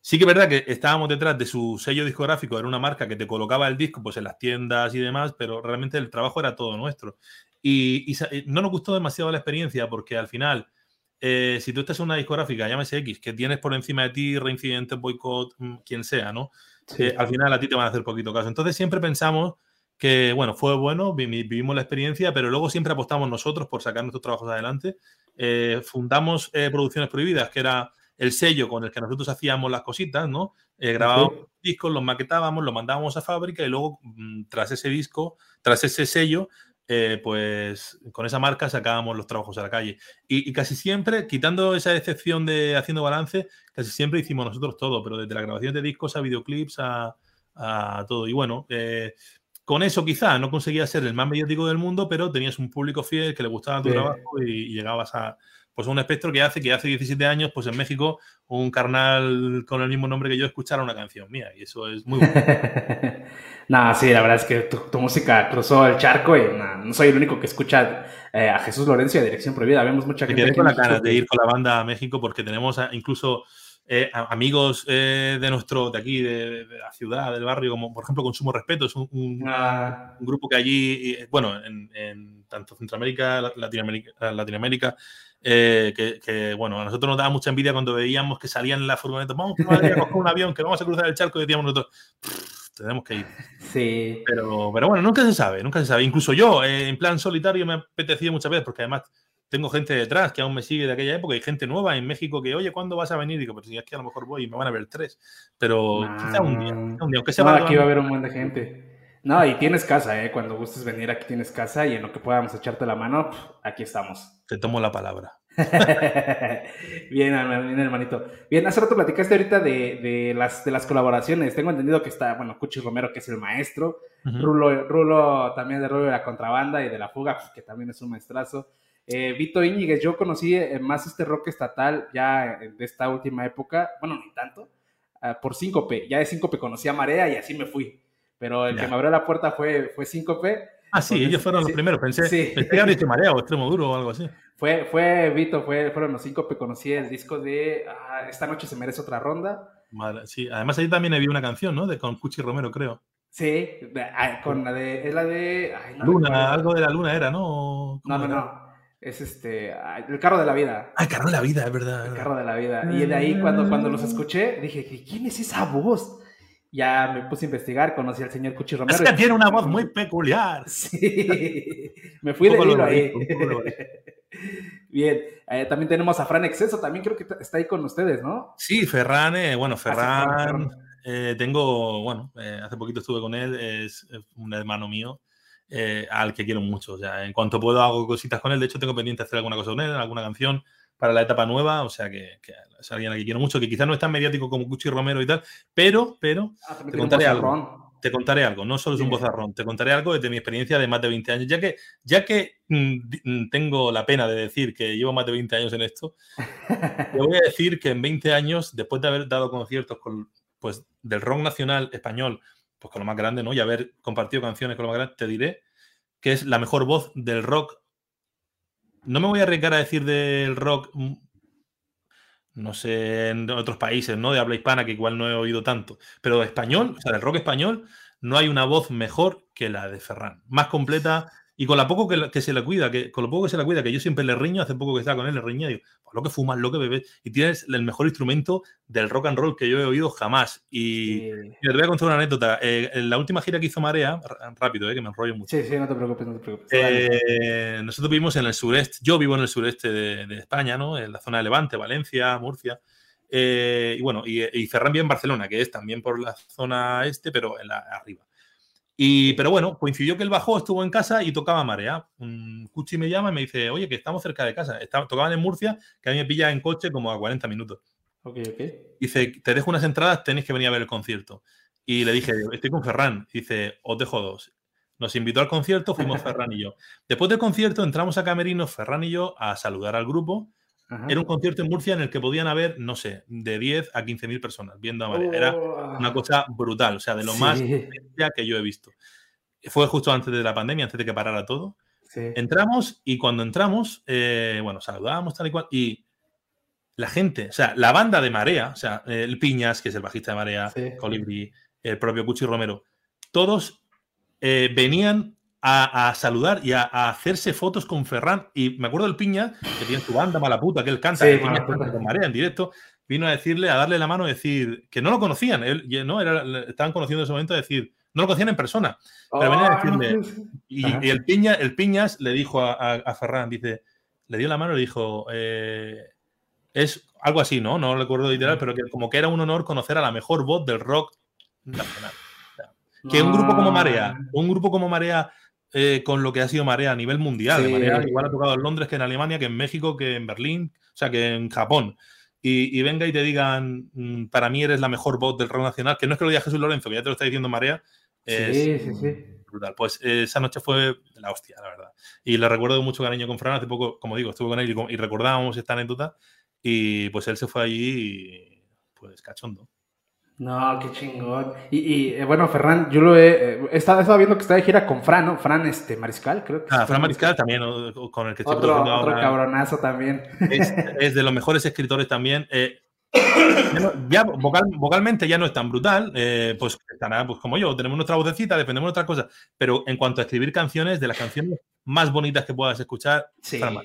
Sí que es verdad que estábamos detrás de su sello discográfico, era una marca que te colocaba el disco pues, en las tiendas y demás, pero realmente el trabajo era todo nuestro. Y, y no nos gustó demasiado la experiencia porque al final eh, si tú estás en una discográfica, llámese X, que tienes por encima de ti reincidente, boicot, mm, quien sea, ¿no? Sí. Eh, al final a ti te van a hacer poquito caso. Entonces siempre pensamos que, bueno, fue bueno, vivimos la experiencia, pero luego siempre apostamos nosotros por sacar nuestros trabajos adelante. Eh, fundamos eh, Producciones Prohibidas, que era el sello con el que nosotros hacíamos las cositas, ¿no? Eh, grabábamos discos, los maquetábamos, los mandábamos a fábrica y luego, mm, tras ese disco, tras ese sello, eh, pues con esa marca sacábamos los trabajos a la calle. Y, y, casi siempre, quitando esa excepción de haciendo balance, casi siempre hicimos nosotros todo, pero desde la grabación de discos a videoclips a, a todo. Y bueno, eh, con eso quizá no conseguías ser el más mediático del mundo, pero tenías un público fiel que le gustaba tu sí. trabajo y, y, llegabas a pues un espectro que hace que hace 17 años, pues en México, un carnal con el mismo nombre que yo escuchara una canción mía. Y eso es muy bueno. Nada, sí, la verdad es que tu, tu música cruzó el charco y nah, no soy el único que escucha eh, a Jesús Lorenzo y a Dirección Prohibida. Vemos mucha gente. Me quedé con la ganas de ir con la banda a México porque tenemos a, incluso eh, amigos eh, de nuestro, de aquí, de, de, la ciudad, del barrio, como por ejemplo Consumo Respeto, es un, un, ah. un grupo que allí, bueno, en, en, tanto Centroamérica, Latinoamérica, Latinoamérica eh, que, que, bueno, a nosotros nos daba mucha envidia cuando veíamos que salían en la furgoneta, vamos a coger un avión, que vamos a cruzar el charco y decíamos nosotros, tenemos que ir. Sí. Pero, pero bueno, nunca se sabe, nunca se sabe. Incluso yo, eh, en plan solitario, me apetecía muchas veces, porque además tengo gente detrás que aún me sigue de aquella época y gente nueva en México que, oye, ¿cuándo vas a venir? Y digo, pero si es que a lo mejor voy y me van a ver tres. Pero nah, quizá un día, un día, aunque sea no, aquí va a haber un buen de gente. No, y tienes casa, ¿eh? Cuando gustes venir aquí tienes casa y en lo que podamos echarte la mano, aquí estamos. Te tomo la palabra. bien, bien, hermanito. Bien, hace rato platicaste ahorita de, de, las, de las colaboraciones. Tengo entendido que está, bueno, Cuchi Romero, que es el maestro. Uh -huh. Rulo, Rulo, también de Rulo de la Contrabanda y de la Fuga, que también es un maestrazo. Eh, Vito Íñiguez, yo conocí eh, más este rock estatal ya de esta última época, bueno, ni tanto, uh, por Síncope. Ya de Síncope conocí a Marea y así me fui. Pero el ya. que me abrió la puerta fue, fue Síncope. Ah, sí, ellos fueron sí, los primeros. Pensé, sí. pensé que Marea o Extremo Duro o algo así. Fue, fue Vito, fue, fueron los cinco que conocí el disco de ah, Esta noche se merece otra ronda. Vale, sí, además ahí también había una canción, ¿no? De con Cuchi Romero, creo. Sí, ah, con la de. Es la de. Ay, no luna, algo de la luna era, ¿no? No, no, era? no. Es este. El carro de la vida. Ah, el carro de la vida, es verdad. El carro de la vida. Y de ahí, cuando, cuando los escuché, dije, ¿quién es esa voz? ya me puse a investigar, conocí al señor Cuchi Romero. Es que tiene una voz muy peculiar. Sí, me fui de libro ahí. Bien, eh, también tenemos a Fran Exceso, también creo que está ahí con ustedes, ¿no? Sí, Ferran, eh, bueno, Ferran, ah, sí, eh, tengo, bueno, hace poquito estuve con él, es un hermano mío. Al que quiero mucho, o sea, en cuanto puedo hago cositas con él, de hecho tengo pendiente hacer alguna cosa con él, alguna canción, para la etapa nueva, o sea que, que, es alguien a quien quiero mucho, que quizás no es tan mediático como Cuchi Romero y tal, pero, pero ah, te contaré algo. Te contaré algo, no solo es un bozarrón, te contaré algo de mi experiencia de más de 20 años, ya que, ya que mmm, tengo la pena de decir que llevo más de 20 años en esto, te voy a decir que en 20 años, después de haber dado conciertos con, pues, del rock nacional español, pues con lo más grande, ¿no? Y haber compartido canciones con lo más grande, te diré que es la mejor voz del rock no me voy a arriesgar a decir del rock, mm, no sé, en otros países, ¿no? De habla hispana, que igual no he oído tanto, pero español, o sea, del rock español, no hay una voz mejor que la de Ferran. Más completa, y con la poco que, que, se le cuida, que con lo poco que se le cuida, que yo siempre le riño, hace poco que estaba con él, le riño, digo, pues lo que fumas, lo que bebes, y tienes el mejor instrumento del rock and roll que yo he oído jamás. Y sí. te voy a contar una anécdota. Eh, en la última gira que hizo Marea, rápido, eh, que me enrollo mucho. Sí, sí, no te preocupes, no te preocupes. Eh, nosotros vivimos en el sureste, yo vivo en el sureste de, de España, ¿no? En la zona de Levante, Valencia, Murcia. Eh, y bueno, y, y Ferran bien en Barcelona, que es también por la zona este, pero en la, arriba. Y, pero bueno, coincidió que él bajó, estuvo en casa y tocaba marea. Un Cuchi me llama y me dice, oye, que estamos cerca de casa. Está, tocaban en Murcia, que a mí me pilla en coche como a 40 minutos. Dice, te dejo unas entradas, tenéis que venir a ver el concierto. Y le dije, estoy con Ferran. Dice, os dejo dos. Nos invitó al concierto, fuimos Ferran y yo. Después del concierto entramos a Camerino, Ferran y yo, a saludar al grupo. Ajá. Era un concierto en Murcia en el que podían haber, no sé, de 10 a 15 mil personas viendo a Marea. Era una cosa brutal, o sea, de lo más Sí. que yo he visto. Fue justo antes de la pandemia, antes de que parara todo. Sí. Entramos y cuando entramos, eh, bueno, saludamos tal y cual. Y la gente, o sea, la banda de Marea, o sea, el Piñas, que es el bajista de Marea, Sí. Colibri, el propio Cuchi Romero, todos eh, venían a, a saludar y a, a hacerse fotos con Ferran. Y me acuerdo del Piñas, que tiene su banda Malaputa, que él canta, Sí, el Malaputa. canta con Marea en directo, vino a decirle, a darle la mano, a decir que no lo conocían, él, no, era, estaban conociendo en ese momento, a decir, no lo conocían en persona. Pero venía a Ah, no decirle-. Y, el, Piña, el Piñas le dijo a, a- a Ferran, dice, le dio la mano y le dijo, eh, es algo así, ¿no? No recuerdo literal, pero que como que era un honor conocer a la mejor voz del rock nacional. O sea, que un grupo como Marea, un grupo como Marea, eh, con lo que ha sido Marea a nivel mundial, Sí. Marea igual ha tocado en Londres que en Alemania, que en México, que en Berlín, o sea, que en Japón. Y, y venga y te digan, mm, para mí eres la mejor voz del rock nacional, que no es que lo diga Jesús Lorenzo, que ya te lo está diciendo Marea, es, Sí, sí, sí. brutal. Pues eh, esa noche fue la hostia, la verdad. Y le recuerdo con mucho cariño con Fran. Hace poco, como digo, estuve con él y, recordábamos esta anécdota. Y pues él se fue allí y pues cachondo. No, qué chingón. Y, y, eh, bueno, Ferran, yo lo he, eh, he estado, he estado viendo que está de gira con Fran, ¿no? Fran este, Mariscal, creo que Ah, Fran Mariscal también, o- con el que estoy Otro, produciendo otro ahora. cabronazo también. Es, es de los mejores escritores también. Eh, ya no- ya vocal- vocalmente ya no es tan brutal, eh, pues estará pues, como yo, tenemos nuestra vocecita, defendemos nuestras cosas, pero en cuanto a escribir canciones, de las canciones más bonitas que puedas escuchar, Sí. Fran.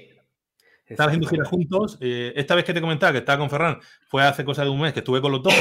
Están haciendo giras juntos. eh, esta vez que te comentaba que estaba con Ferran fue hace cosa de un mes que estuve con los dos.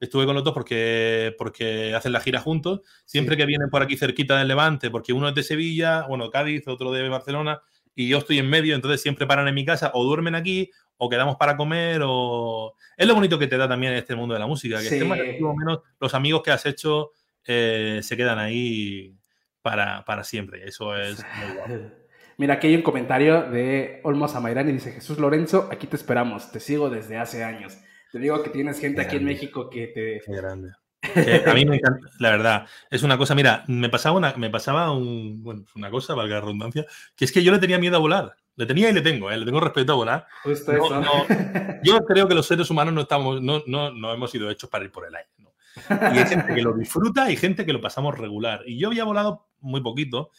Estuve con los dos porque, porque hacen la gira juntos. Siempre Sí. que vienen por aquí cerquita del Levante, porque uno es de Sevilla, bueno, Cádiz, otro de Barcelona, y yo estoy en medio, entonces siempre paran en mi casa o duermen aquí o quedamos para comer o... Es lo bonito que te da también este mundo de la música, que Sí. estés más o menos, los amigos que has hecho eh, se quedan ahí para, para siempre. Eso es muy guapo. Mira, aquí hay un comentario de Olmos Amairán y dice, Jesús Lorenzo, aquí te esperamos, te sigo desde hace años. Te digo que tienes gente aquí en. México que te... Qué grande. Que a mí me encanta, la verdad, es una cosa, mira, me pasaba una, me pasaba un, bueno, una cosa, valga la redundancia, que es que yo le tenía miedo a volar. Le tenía y le tengo, ¿eh? le tengo respeto a volar. Justo No, eso. no, yo creo que los seres humanos no estamos, no, no, no hemos sido hechos para ir por el aire. Y hay gente que lo disfruta y gente que lo pasamos regular. Y yo había volado muy poquito,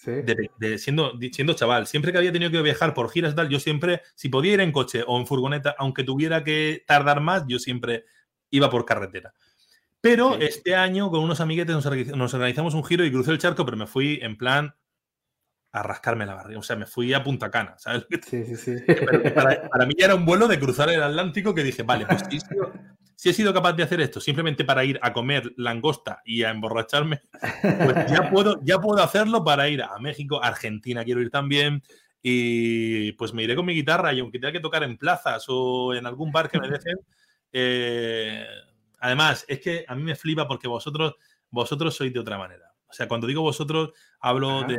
Sí. de, de- siendo, de- siendo chaval. Siempre que había tenido que viajar por giras y tal, yo siempre, si podía ir en coche o en furgoneta, aunque tuviera que tardar más, yo siempre iba por carretera. Pero Sí. este año con unos amiguetes nos, organiz- nos organizamos un giro y crucé el charco, pero me fui en plan a rascarme la barriga. O sea, me fui a Punta Cana, ¿sabes? Sí, sí, sí. Pero para, para mí ya era un vuelo de cruzar el Atlántico que dije, vale, pues sido, si he sido capaz de hacer esto simplemente para ir a comer langosta y a emborracharme, pues ya puedo, ya puedo hacerlo para ir a México, Argentina quiero ir también. Y pues me iré con mi guitarra y aunque tenga que tocar en plazas o en algún bar que me dejen. eh, además, es que a mí me flipa porque vosotros, vosotros sois de otra manera. O sea, cuando digo vosotros, hablo Ajá. de,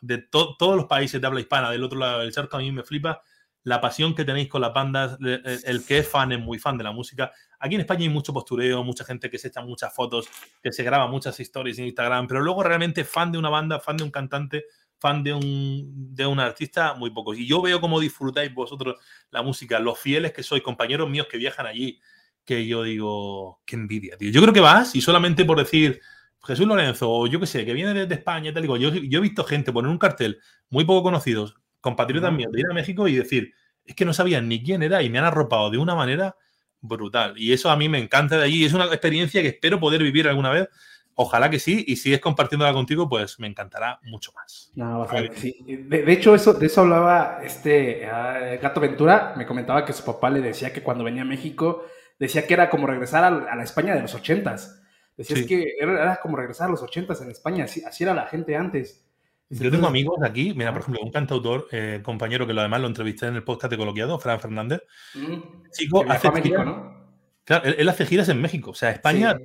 de to- todos los países de habla hispana, del otro lado del charco, a mí me flipa la pasión que tenéis con las bandas, el, el que es fan es muy fan de la música. Aquí en España hay mucho postureo, mucha gente que se echa muchas fotos, que se graba muchas historias en Instagram, pero luego realmente fan de una banda, fan de un cantante, fan de un, de un artista, muy pocos. Y yo veo cómo disfrutáis vosotros la música, los fieles que sois, compañeros míos que viajan allí, que yo digo, qué envidia, tío. Yo creo que vas y solamente por decir Jesús Lorenzo, o yo qué sé, que viene desde España, y tal, digo, yo, yo he visto gente poner un cartel muy poco conocidos, compatriotas míos, de ir a México y decir, es que no sabían ni quién era y me han arropado de una manera brutal. Y eso a mí me encanta de allí. Es una experiencia que espero poder vivir alguna vez. Ojalá que sí. Y si es compartiéndola contigo, pues me encantará mucho más. No, vas a ver, sí. De, de hecho, eso, de eso hablaba este ah, Gato Ventura. Me comentaba que su papá le decía que cuando venía a México, decía que era como regresar a, a la España de los ochentas. Decía Sí. es que era, era como regresar a los ochentas en España, así, así era la gente antes. Yo tengo amigos aquí, mira, por ejemplo, un cantautor, eh, compañero que lo además lo entrevisté en el podcast de Coloquiado, Fran Fernández. Mm, Chico, hace México, giras- ¿no? Claro, él, él hace giras en México. O sea, España,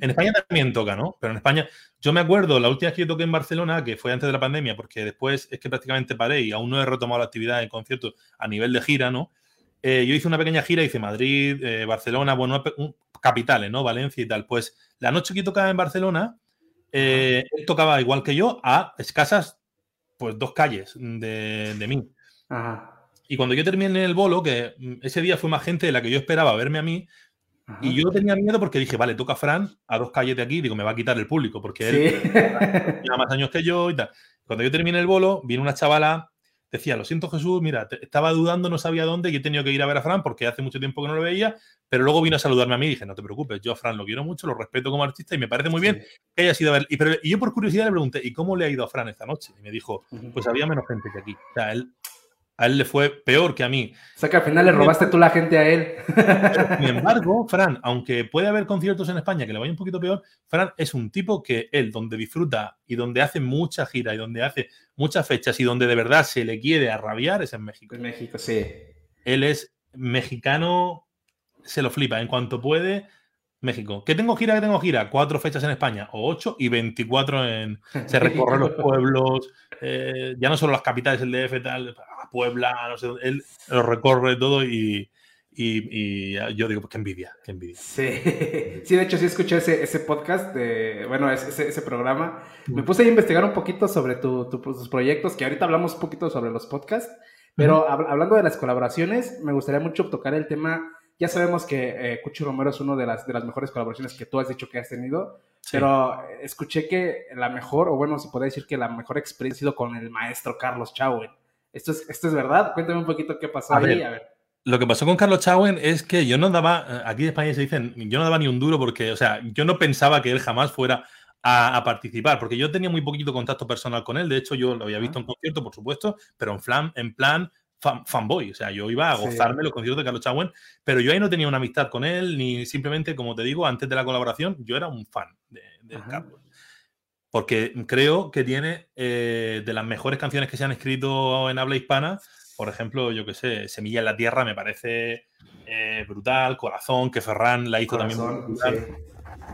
en España también toca, ¿no? Pero en España, yo me acuerdo la última vez que yo toqué en Barcelona, que fue antes de la pandemia, porque después es que prácticamente paré y aún no he retomado la actividad en conciertos a nivel de gira, ¿no? eh, yo hice una pequeña gira, hice Madrid, eh, Barcelona, bueno, capitales, ¿no? Valencia y tal. Pues la noche que tocaba en Barcelona, él tocaba igual que yo a escasas, pues dos calles de, de mí. Y cuando yo terminé el bolo, que mm, ese día fue más gente de la que yo esperaba verme a mí, y yo tenía miedo porque dije, vale, toca Fran a dos calles de aquí, digo, me va a quitar el público, porque él tiene más años que yo y tal. Cuando yo terminé el bolo, vino una chavala, decía, lo siento Jesús, mira, estaba dudando, no sabía dónde, y he tenido que ir a ver a Fran porque hace mucho tiempo que no lo veía, pero luego vino a saludarme a mí y dije, no te preocupes, yo a Fran lo quiero mucho, lo respeto como artista y me parece muy bien que haya sido a ver. Y, pero, y, yo por curiosidad le pregunté, ¿y cómo le ha ido a Fran esta noche? Y me dijo, pues había menos gente que aquí. O sea, él a él le fue peor que a mí. O sea que al final le robaste tú la gente a él. Sin embargo, Fran, aunque puede haber conciertos en España que le vaya un poquito peor, Fran es un tipo que él, donde disfruta y donde hace mucha gira y donde hace muchas fechas y donde de verdad se le quiere arrabiar es en México. En México, sí. Él es mexicano, se lo flipa. En cuanto puede, México. ¿Qué tengo gira? ¿Qué tengo gira? Cuatro fechas en España, o ocho, y 24 en. Se recorren los pueblos, eh, ya no solo las capitales, el DF, tal, Puebla, no sé, él lo recorre todo y, y, yo digo, pues qué envidia, qué envidia. Sí, sí de hecho sí escuché ese, ese podcast, de, bueno, ese, ese programa. Me puse a investigar un poquito sobre tu, tus proyectos, que ahorita hablamos un poquito sobre los podcasts, pero hablando de las colaboraciones, me gustaría mucho tocar el tema ya sabemos que eh, Cuchi Romero es una de las, de las mejores colaboraciones que tú has dicho que has tenido, pero escuché que la mejor, o bueno, se puede decir que la mejor experiencia ha sido con el maestro Carlos Chauen. ¿Esto es, ¿Esto es verdad? Cuéntame un poquito qué pasó ahí. a ver. Lo que pasó con Carlos Chauen es que yo no daba, eh, aquí en España se dicen, yo no daba ni un duro porque, o sea, yo no pensaba que él jamás fuera a, participar, porque yo tenía muy poquito contacto personal con él. De hecho, yo lo había visto en concierto, por supuesto, pero en plan, en plan fanboy. O sea, yo iba a gozarme los conciertos de Carlos Chauen, pero yo ahí no tenía una amistad con él, ni simplemente, como te digo, antes de la colaboración, yo era un fan de, Carlos. Porque creo que tiene eh, de las mejores canciones que se han escrito en habla hispana. Por ejemplo, yo que sé, Semilla en la Tierra me parece eh, brutal, Corazón, que Ferran la hizo también brutal.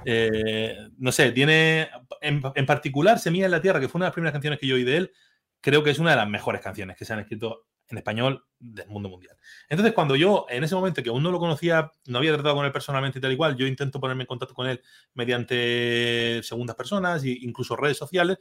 Eh, no sé, tiene en, en, particular Semilla en la Tierra, que fue una de las primeras canciones que yo oí de él, creo que es una de las mejores canciones que se han escrito en español del mundo mundial. Entonces, cuando yo, en ese momento que aún no lo conocía, no había tratado con él personalmente y tal igual, yo intento ponerme en contacto con él mediante segundas personas e incluso redes sociales.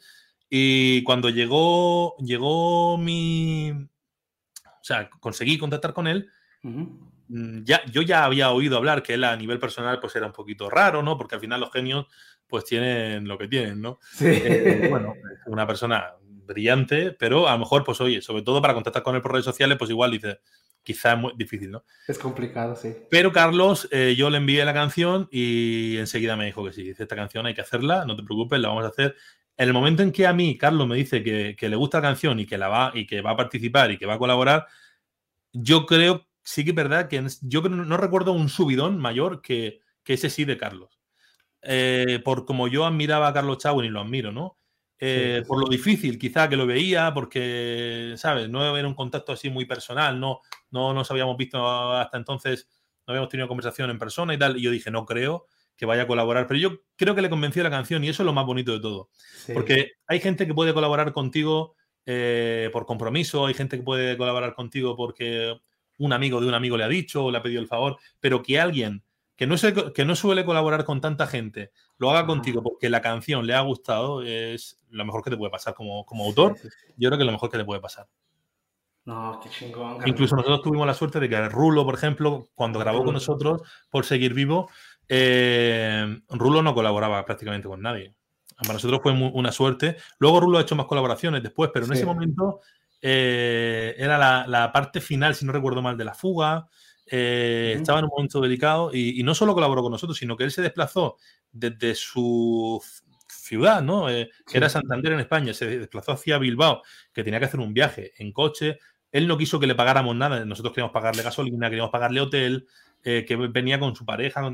Y cuando llegó, llegó mi... O sea, conseguí contactar con él, mm, ya, yo ya había oído hablar que él a nivel personal pues era un poquito raro, ¿no? Porque al final los genios pues tienen lo que tienen, ¿no? Sí. Eh, bueno, una persona brillante, pero a lo mejor, pues oye, sobre todo para contactar con él por redes sociales, pues igual dice, quizá es muy difícil, ¿no? Es complicado, sí. Pero Carlos, eh, yo le envié la canción y enseguida me dijo que sí, dice, esta canción hay que hacerla, no te preocupes, la vamos a hacer. En el momento en que a mí, Carlos me dice que, le gusta la canción y que la va y que va a participar y que va a colaborar, yo creo, sí que es verdad que yo no, recuerdo un subidón mayor que, que ese sí de Carlos. Eh, por como yo admiraba a Carlos Chau y lo admiro, ¿no? Eh, por lo difícil quizá que lo veía, porque, ¿sabes? No era un contacto así muy personal, no, no nos habíamos visto hasta entonces, no habíamos tenido conversación en persona y tal, y yo dije, no creo que vaya a colaborar, pero yo creo que le convenció la canción y eso es lo más bonito de todo, porque hay gente que puede colaborar contigo eh, por compromiso, hay gente que puede colaborar contigo porque un amigo de un amigo le ha dicho o le ha pedido el favor, pero que alguien que no, que no suele colaborar con tanta gente, lo haga contigo porque la canción le ha gustado, es lo mejor que te puede pasar como, como autor. Yo creo que es lo mejor que te puede pasar. No, qué chingón. Incluso nosotros tuvimos la suerte de que Rulo, por ejemplo, cuando grabó con nosotros por seguir vivo, eh, Rulo no colaboraba prácticamente con nadie. Para nosotros fue una suerte. Luego Rulo ha hecho más colaboraciones después, pero en ese momento eh, era la, la, parte final, si no recuerdo mal, de la fuga. Eh, estaba en un momento delicado y, no solo colaboró con nosotros, sino que él se desplazó desde su ciudad, ¿no? Eh, que era Santander en España, se desplazó hacia Bilbao, que tenía que hacer un viaje en coche. Él no quiso que le pagáramos nada, nosotros queríamos pagarle gasolina, queríamos pagarle hotel, eh, que venía con su pareja.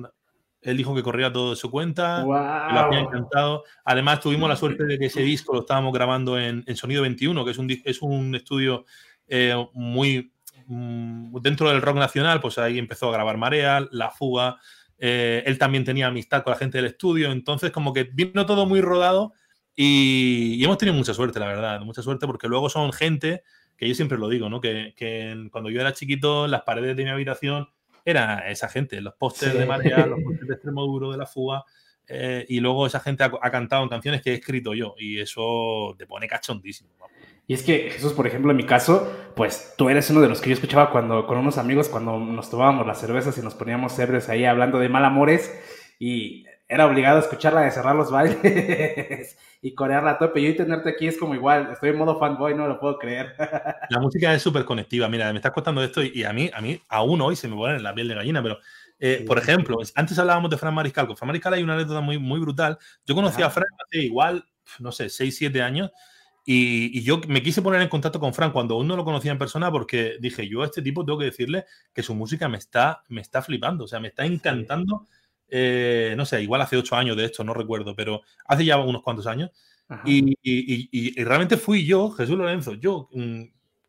Él dijo que corría todo de su cuenta, lo había encantado. Además, tuvimos la suerte de que ese disco lo estábamos grabando en, Sonido 21, que es un, es un estudio muy Mm, dentro del rock nacional, pues ahí empezó a grabar Marea, La Fuga. Eh, él también tenía amistad con la gente del estudio, entonces como que vino todo muy rodado y, hemos tenido mucha suerte, la verdad, mucha suerte porque luego son gente que yo siempre lo digo, ¿no? Que, que cuando yo era chiquito, las paredes de mi habitación era esa gente, los pósters de María, los pósters de Extremo Duro, de la Fuga, eh, y luego esa gente ha, cantado en canciones que he escrito yo, y eso te pone cachondísimo. Y es que Jesús, por ejemplo, en mi caso, pues tú eres uno de los que yo escuchaba cuando con unos amigos cuando nos tomábamos las cervezas y nos poníamos ebrios ahí hablando de mal amores y era obligado a escucharla de cerrar los bailes y corearla a tope. Y hoy tenerte aquí es como igual, estoy en modo fanboy, no lo puedo creer. La música es súper conectiva. Mira, me estás contando esto y, a mí, a mí aún hoy se me pone en la piel de gallina, pero eh, por ejemplo, antes hablábamos de Fran Mariscal. Con Fran Mariscal hay una anécdota muy, muy brutal. Yo conocí a Fran hace igual, no sé, 6, 7 años. Y, yo me quise poner en contacto con Fran cuando aún no lo conocía en persona porque dije, yo a este tipo tengo que decirle que su música me está, me está flipando, o sea, me está encantando. Eh, no sé, igual hace ocho años de esto, no recuerdo, pero hace ya unos cuantos años. Y, realmente fui yo, Jesús Lorenzo, yo mm,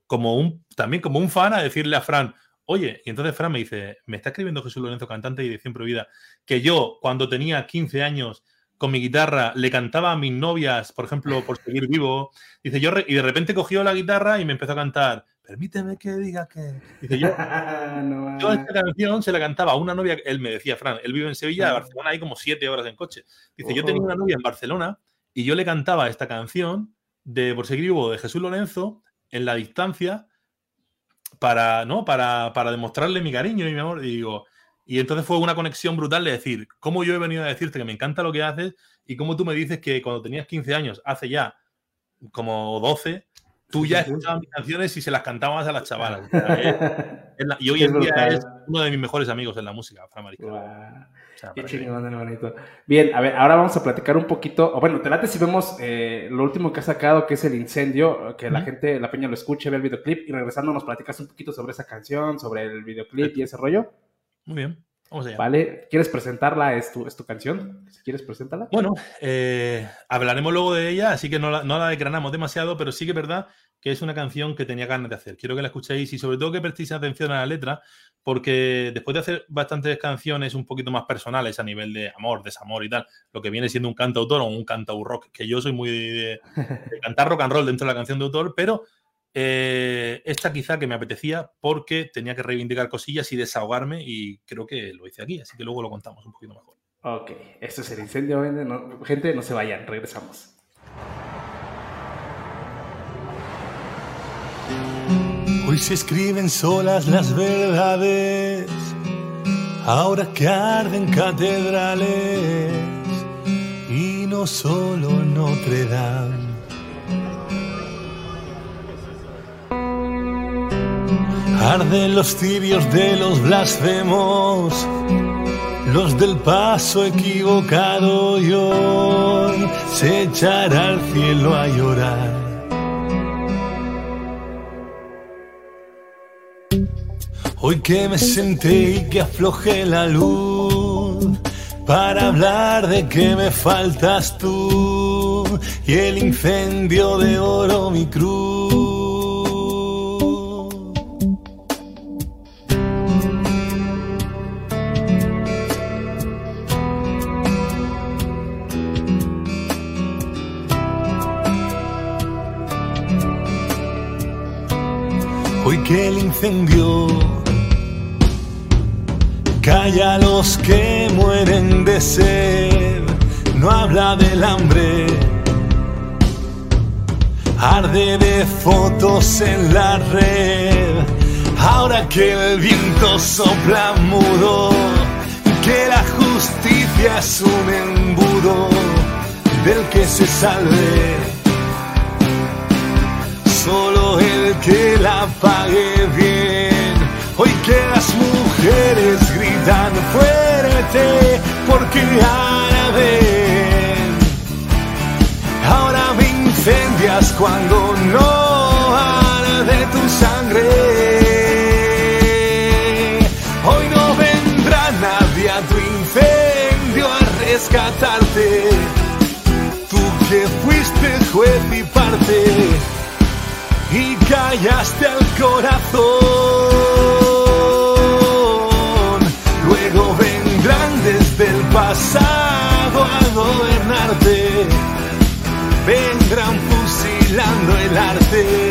como un, también como un fan a decirle a Fran, oye, y entonces Fran me dice, me está escribiendo Jesús Lorenzo, cantante de Edición Prohibida, que yo cuando tenía 15 años con mi guitarra le cantaba a mis novias, por ejemplo, por seguir vivo, dice yo, y de repente cogió la guitarra y me empezó a cantar, permíteme que diga que. Dice yo. yo esta canción se la cantaba a una novia, él me decía, Fran, él vive en Sevilla, de Barcelona, hay como siete horas en coche. Dice, yo tenía una novia en Barcelona y yo le cantaba esta canción de Por seguir vivo de Jesús Lorenzo en la distancia para, ¿no? Para, para demostrarle mi cariño y mi amor. Y digo, y entonces fue una conexión brutal de decir, cómo yo he venido a decirte que me encanta lo que haces y cómo tú me dices que cuando tenías 15 años, hace ya como 12, tú ya escuchabas mis canciones y se las cantabas a las chavalas. y hoy en día es uno de mis mejores amigos en la música, Fran Qué chingón, bonito. Bien, a ver, ahora vamos a platicar un poquito. O bueno, te late si vemos eh, lo último que has sacado, que es el incendio, que la gente, la peña lo escuche, ve el videoclip y regresando nos platicas un poquito sobre esa canción, sobre el videoclip y ese rollo. Muy bien. Vamos allá. Vale, ¿quieres presentarla? ¿Es tu, es tu canción? Si quieres, preséntala. Bueno, eh, hablaremos luego de ella, así que no la, no la decranamos demasiado, pero sí que es verdad que es una canción que tenía ganas de hacer. Quiero que la escuchéis y sobre todo que prestéis atención a la letra, porque después de hacer bastantes canciones un poquito más personales a nivel de amor, desamor y tal, lo que viene siendo un cantautor o un cantau rock, que yo soy muy de, de cantar rock and roll dentro de la canción de autor, pero eh, esta quizá que me apetecía porque tenía que reivindicar cosillas y desahogarme y creo que lo hice aquí, así que luego lo contamos un poquito mejor. Ok, esto es el incendio, gente, no se vayan, regresamos. Hoy se escriben solas las verdades, ahora que arden catedrales y no solo Notre Dame. Arden los tibios de los blasfemos, los del paso equivocado y hoy se echará al cielo a llorar. Hoy que me senté y que aflojé la luz para hablar de que me faltas tú y el incendio de oro mi cruz. Que el incendio calla a los que mueren de sed, no habla del hambre, arde de fotos en la red, ahora que el viento sopla mudo, que la justicia es un embudo del que se salve. Solo que la pague bien. Hoy que las mujeres gritan fuerte porque ahora ven. Ahora me incendias cuando no de tu sangre. Hoy no vendrá nadie a tu incendio a rescatarte. Tú que fuiste juez y parte y callaste al corazón. Luego vendrán desde el pasado a gobernarte, vendrán fusilando el arte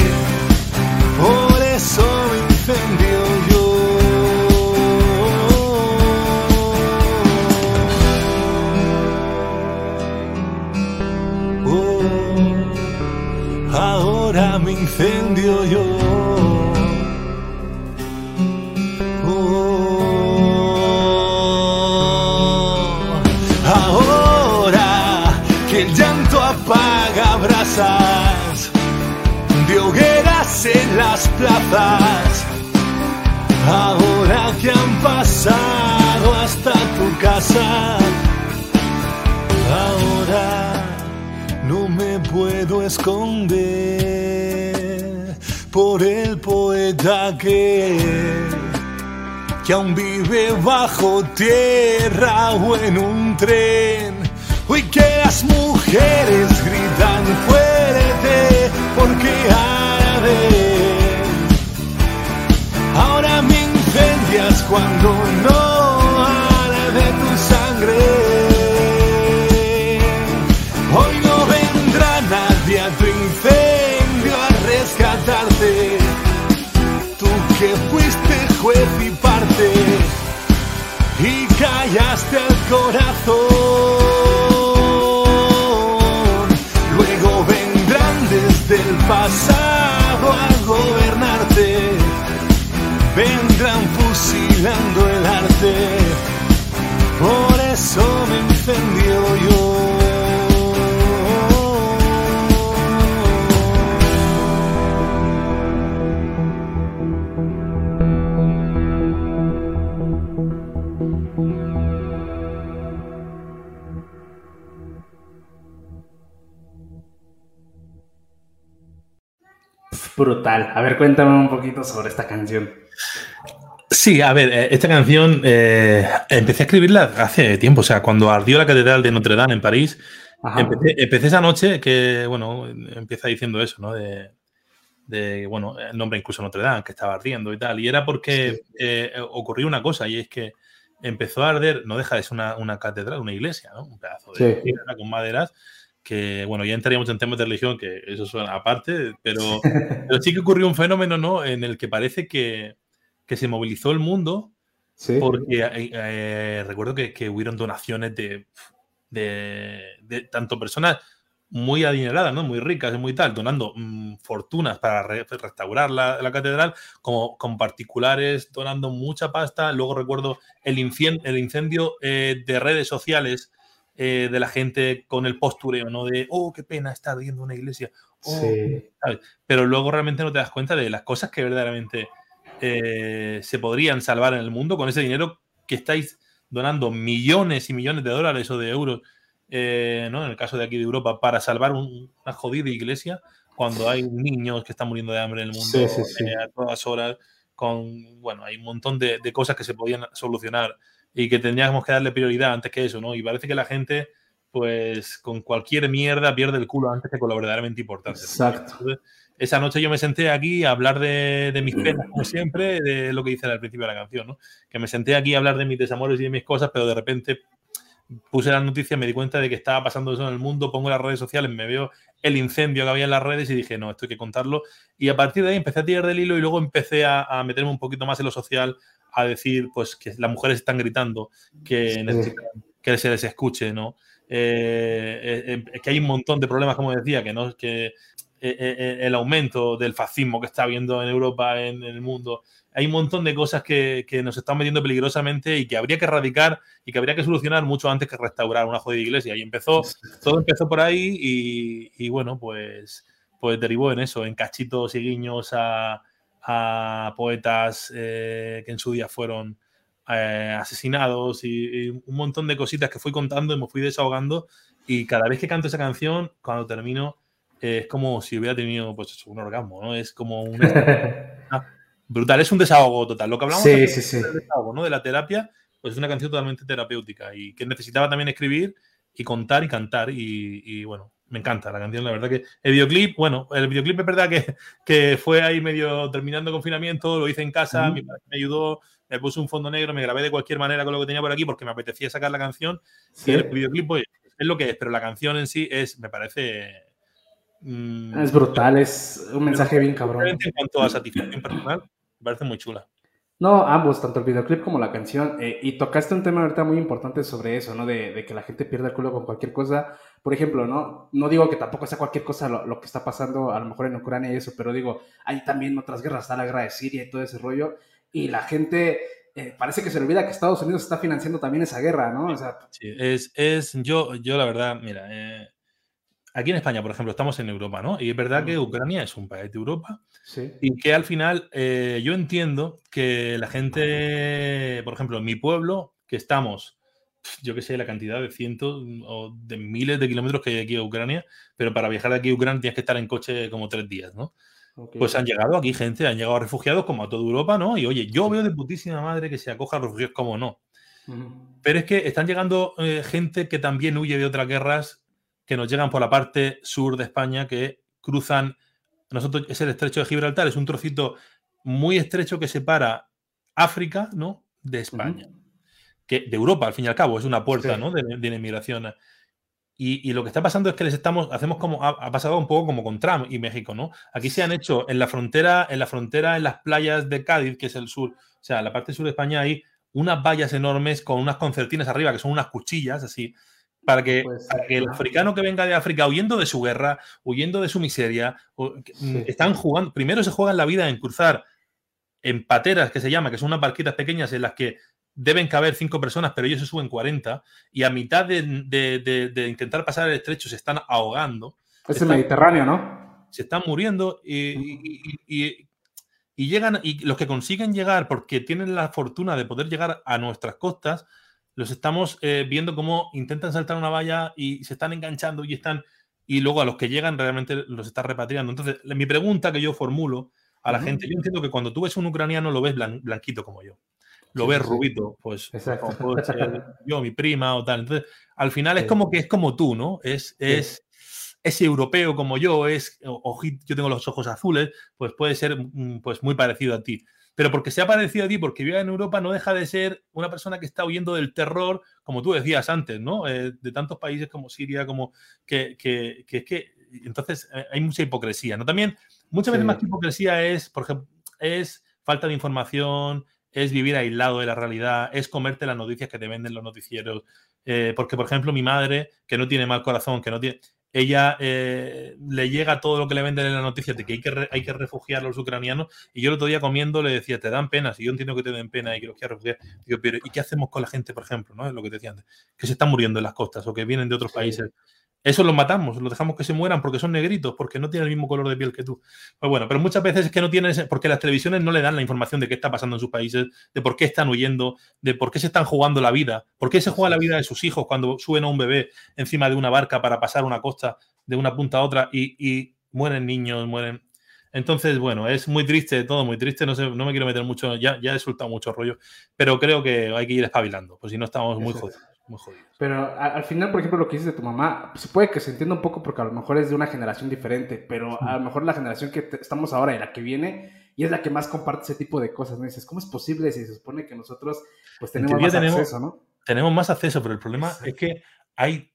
incendio yo. Oh, ahora que el llanto apaga brasas de hogueras en las plazas. Ahora que han pasado hasta tu casa, no me puedo esconder por el poeta que, que aún vive bajo tierra o en un tren. Hoy que las mujeres gritan fuerte porque arde. Ahora me incendias cuando no rescatarte. Tú que fuiste juez y parte y callaste el corazón. Luego vendrán desde el pasado a gobernarte. Vendrán fusilando el arte. Por eso me Brutal. A ver, cuéntame un poquito sobre esta canción. Sí, a ver, eh, esta canción eh, empecé a escribirla hace tiempo, o sea, cuando ardió la Catedral de Notre Dame en París, empecé, empecé esa noche que, bueno, empieza diciendo eso, ¿no? De, de, bueno, el nombre incluso Notre Dame, que estaba ardiendo y tal, y era porque eh, ocurrió una cosa, y es que empezó a arder, no deja de ser una, una catedral, una iglesia, ¿no? Un pedazo de Sí. piedra con maderas, que, bueno, ya entraríamos en temas de religión, que eso suena aparte, pero, pero sí que ocurrió un fenómeno, ¿no? En el que parece que, que se movilizó el mundo Sí. porque eh, eh, recuerdo que, que hubieron donaciones de, de, de tanto personas muy adineradas, ¿no? muy ricas y muy tal, donando mm, fortunas para re- restaurar la, la catedral, como con particulares donando mucha pasta. Luego recuerdo el, el incendio eh, de redes sociales eh, de la gente con el postureo, ¿no? De, oh, qué pena, está ardiendo una iglesia. Oh, Sí. Pero luego realmente no te das cuenta de las cosas que verdaderamente eh, se podrían salvar en el mundo con ese dinero que estáis donando millones y millones de dólares o de euros, eh, ¿no? en el caso de aquí de Europa, para salvar un- una jodida iglesia, cuando hay niños que están muriendo de hambre en el mundo Sí, sí, sí. a todas horas, con, bueno, hay un montón de, de cosas que se podían solucionar y que tendríamos que darle prioridad antes que eso, ¿no? Y parece que la gente, pues, con cualquier mierda pierde el culo antes que con lo verdaderamente importante. Exacto. Entonces, esa noche yo me senté aquí a hablar de, de mis penas, como siempre, de lo que dice al principio de la canción, ¿no? Que me senté aquí a hablar de mis desamores y de mis cosas, pero de repente puse las noticias, me di cuenta de que estaba pasando eso en el mundo, pongo las redes sociales, me veo el incendio que había en las redes y dije, no, esto hay que contarlo. Y a partir de ahí empecé a tirar del hilo y luego empecé a, a meterme un poquito más en lo social, a decir, pues, que las mujeres están gritando, que Sí. necesitan que se les escuche, ¿no? Eh, eh, eh, que hay un montón de problemas, como decía, que no que eh, el aumento del fascismo que está habiendo en Europa, en, en el mundo, hay un montón de cosas que, que nos están metiendo peligrosamente y que habría que erradicar y que habría que solucionar mucho antes que restaurar una jodida iglesia. Y empezó, todo empezó por ahí y, y bueno, pues, pues derivó en eso, en cachitos y guiños a, a poetas eh, que en su día fueron eh, asesinados y, y un montón de cositas que fui contando y me fui desahogando. Y cada vez que canto esa canción, cuando termino, eh, es como si hubiera tenido pues, un orgasmo, ¿no? Es como un brutal, es un desahogo total. Lo que hablamos Sí, antes sí, sí. del desahogo, ¿no? De la terapia, pues es una canción totalmente terapéutica y que necesitaba también escribir y contar y cantar y, y, bueno, me encanta la canción, la verdad que el videoclip, bueno, el videoclip es verdad que, que fue ahí medio terminando el confinamiento, lo hice en casa, Ujú. mi padre me ayudó, me puse un fondo negro, me grabé de cualquier manera con lo que tenía por aquí porque me apetecía sacar la canción Sí. y el videoclip pues, es lo que es, pero la canción en sí es, me parece... mm, Es brutal, es un mensaje bien cabrón. En cuanto a satisfacción personal, me parece muy chula. No, ambos, tanto el videoclip como la canción. eh, y tocaste un tema ahorita muy importante sobre eso, ¿no? De, de que la gente pierda el culo con cualquier cosa. por ejemplo, ¿no? No digo que tampoco sea cualquier cosa lo, lo, que está pasando a lo mejor en Ucrania y eso, pero digo, hay también otras guerras, está la guerra de Siria y todo ese rollo, y la gente eh, parece que se olvida que Estados Unidos está financiando también esa guerra, ¿no? O sea, sí, es, es, yo, yo la verdad, mira, eh, aquí en España, por ejemplo, estamos en Europa, ¿no? Y es verdad que Ucrania es un país de Europa sí. y que al final eh, yo entiendo que la gente, por ejemplo, en mi pueblo, que estamos, yo que sé, la cantidad de cientos o de miles de kilómetros que hay aquí a Ucrania, pero para viajar de aquí a Ucrania tienes que estar en coche como tres días, ¿no? Okay. Pues han llegado aquí gente, han llegado refugiados como a toda Europa, ¿no? Y oye, yo veo de putísima madre que se acoja a refugiados como no. Uh -huh. Pero es que están llegando eh, gente que también huye de otras guerras que nos llegan por la parte sur de España, que cruzan, nosotros es el estrecho de Gibraltar, es un trocito muy estrecho que separa África, ¿no? De España. Uh -huh. que, de Europa, al fin y al cabo, es una puerta, sí. ¿no? De, de, inmigración. Y, y, lo que está pasando es que les estamos, hacemos como, ha, ha, pasado un poco como con Trump y México, ¿no? Aquí se han hecho en la frontera, en la frontera, en las playas de Cádiz, que es el sur, o sea, la parte sur de España hay unas vallas enormes con unas concertinas arriba, que son unas cuchillas, así, para que, pues, para que el africano que venga de África huyendo de su guerra, huyendo de su miseria, sí. están jugando, primero se juegan la vida en cruzar en pateras, que se llama, que son unas barquitas pequeñas en las que deben caber cinco personas, pero ellos se suben 40, y a mitad de, de, de, de intentar pasar el estrecho se están ahogando. Es el Mediterráneo, ¿no? Se están muriendo y, y, y, y, llegan, y los que consiguen llegar porque tienen la fortuna de poder llegar a nuestras costas, los estamos eh, viendo cómo intentan saltar una valla y se están enganchando y están, y luego a los que llegan realmente los está repatriando. Entonces, mi pregunta que yo formulo a la uh -huh. gente, yo entiendo que cuando tú ves un ucraniano lo ves blan, blanquito como yo lo ves rubito, pues como puedo ser yo, mi prima o tal. Entonces, al final sí. es como que es como tú, ¿no? Es, es, es europeo como yo, es ojito, yo tengo los ojos azules, pues puede ser mm, pues muy parecido a ti. Pero porque sea parecido a ti, porque vive en Europa, no deja de ser una persona que está huyendo del terror, como tú decías antes, ¿no? Eh, de tantos países como Siria, como que, que, que, entonces eh, hay mucha hipocresía, ¿no? También, muchas veces más que hipocresía es, por ejemplo, es falta de información, es vivir aislado de la realidad, es comerte las noticias que te venden los noticieros. Eh, porque, por ejemplo, mi madre, que no tiene mal corazón, que no tiene. Ella eh, le llega todo lo que le venden en las noticias de que hay que, re, hay que refugiar a los ucranianos. Y yo el otro día comiendo le decía, te dan pena. Si yo entiendo que te den pena y que los quieras refugiar. Digo, pero ¿y qué hacemos con la gente, por ejemplo? ¿no? Es lo que te decía antes. Que se están muriendo en las costas o que vienen de otros países. Eso los matamos, los dejamos que se mueran porque son negritos, porque no tienen el mismo color de piel que tú. Pues bueno, pero muchas veces es que no tienen, porque las televisiones no le dan la información de qué está pasando en sus países, de por qué están huyendo, de por qué se están jugando la vida, por qué se juega la vida de sus hijos cuando suben a un bebé encima de una barca para pasar una costa de una punta a otra y, y mueren niños, mueren. Entonces, bueno, es muy triste, todo muy triste, no, sé, no me quiero meter mucho, ya, ya he soltado mucho rollo, pero creo que hay que ir espabilando, pues si no estamos muy jodidos. Muy jodido. Pero al final, por ejemplo, lo que dices de tu mamá, pues puede que se entienda un poco porque a lo mejor es de una generación diferente, pero a lo mejor la generación que estamos ahora y la que viene, y es la que más comparte ese tipo de cosas, ¿no? dices, ¿cómo es posible si se supone que nosotros pues tenemos más tenemos, acceso, ¿no? Tenemos más acceso, pero el problema sí. es que hay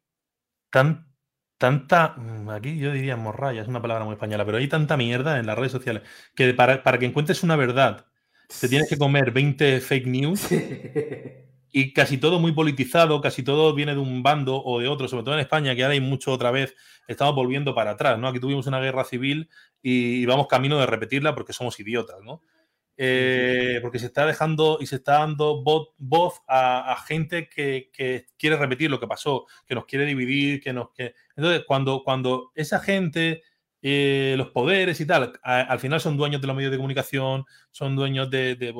tan, tanta, mm, aquí yo diría morralla, es una palabra muy española, pero hay tanta mierda en las redes sociales que para, para que encuentres una verdad, te tienes que comer 20 fake news. Sí y casi todo muy politizado, casi todo viene de un bando o de otro, sobre todo en España, que ahora hay mucho otra vez, estamos volviendo para atrás, ¿no? Aquí tuvimos una guerra civil y vamos camino de repetirla porque somos idiotas, ¿no? Eh, porque se está dejando y se está dando voz a, a gente que, que, quiere repetir lo que pasó, que nos quiere dividir, que nos... Que... Entonces, cuando, cuando esa gente eh, los poderes y tal, a, al final son dueños de los medios de comunicación, son dueños de, de,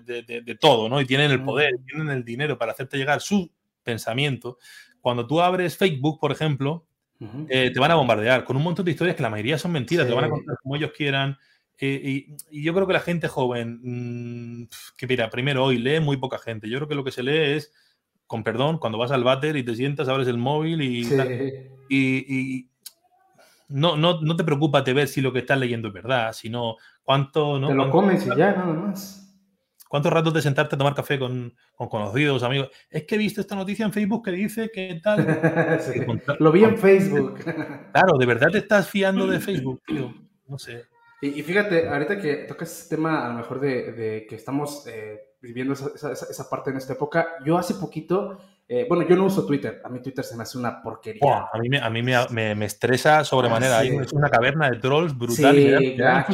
de, de, todo, ¿no? Y tienen el poder, tienen el dinero para hacerte llegar su pensamiento. Cuando tú abres Facebook, por ejemplo, uh -huh. eh, te van a bombardear con un montón de historias que la mayoría son mentiras, sí. te van a contar como ellos quieran. Eh, y, y, yo creo que la gente joven, mmm, que mira, primero hoy lee muy poca gente. Yo creo que lo que se lee es, con perdón, cuando vas al váter y te sientas, abres el móvil y, sí. y, y no, no, no te preocupa de ver si lo que estás leyendo es verdad, sino cuánto... ¿no? Te lo comes y ya, nada más. ¿Cuántos ratos de sentarte a tomar café con, con, conocidos, amigos? Es que he visto esta noticia en Facebook que dice que tal... sí, lo vi en Facebook. claro, ¿de verdad te estás fiando de Facebook, tío? No sé. Y, y fíjate, ahorita que tocas ese tema, a lo mejor de, de que estamos eh, viviendo esa, esa, esa, parte en esta época, yo hace poquito Eh, bueno, yo no uso Twitter. A mí Twitter se me hace una porquería. A mí, me, a mí me, me- me estresa sobremanera. Ah, sí. Es una caverna de trolls brutal. Sí, y da-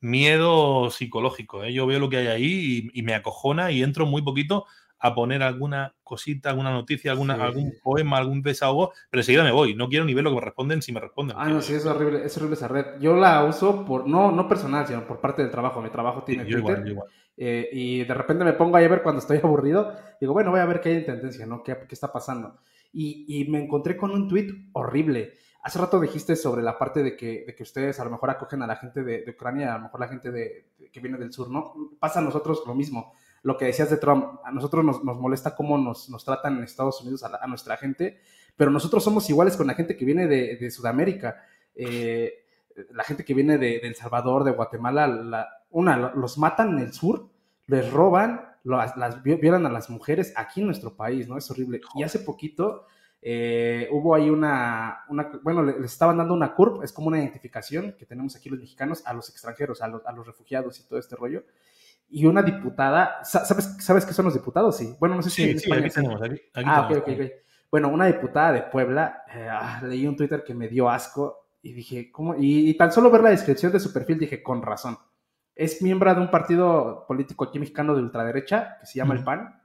miedo psicológico. ¿eh? Yo veo lo que hay ahí y, y me acojona y entro muy poquito a poner alguna cosita, alguna noticia, alguna, Sí. algún poema, algún desahogo, pero enseguida me voy. No quiero ni ver lo que me responden si me responden. Ah, no, sí, es horrible, es horrible esa red. Yo la uso por, no, no personal, sino por parte del trabajo. Mi trabajo Sí, tiene yo Twitter. igual, yo igual. Eh, y de repente me pongo ahí a ver cuando estoy aburrido. Digo, bueno, voy a ver qué hay en tendencia, ¿no? ¿Qué, qué está pasando? Y, y me encontré con un tweet horrible. Hace rato dijiste sobre la parte de que, de que ustedes a lo mejor acogen a la gente de, de Ucrania, a lo mejor la gente de, de- que viene del sur, ¿no? Pasa a nosotros lo mismo. Lo que decías de Trump, a nosotros nos, nos molesta cómo nos, nos tratan en Estados Unidos a, la- a nuestra gente, pero nosotros somos iguales con la gente que viene de, Sudamérica. Eh, la gente que viene de El Salvador, de Guatemala, la- una, lo- los matan en el sur, les roban, las, las vi- violan a las mujeres aquí en nuestro país, ¿no? Es horrible. Y hace poquito eh, hubo ahí una, una- bueno, le- les estaban dando una CURP, es como una identificación que tenemos aquí los mexicanos a los extranjeros, a los, a los refugiados y todo este rollo. Y una diputada, sa- ¿sabes, ¿sabes qué son los diputados? Sí. Bueno, no sé si en Sí, sí, España aquí sí. tenemos. Aquí, aquí Ah, ok, ok, ok. Bueno, una diputada de Puebla, eh, ah, leí un Twitter que me dio asco y dije, ¿cómo? Y, y tan solo ver la descripción de su perfil dije, con razón. Es miembro de un partido político aquí mexicano de ultraderecha que se llama el. PAN.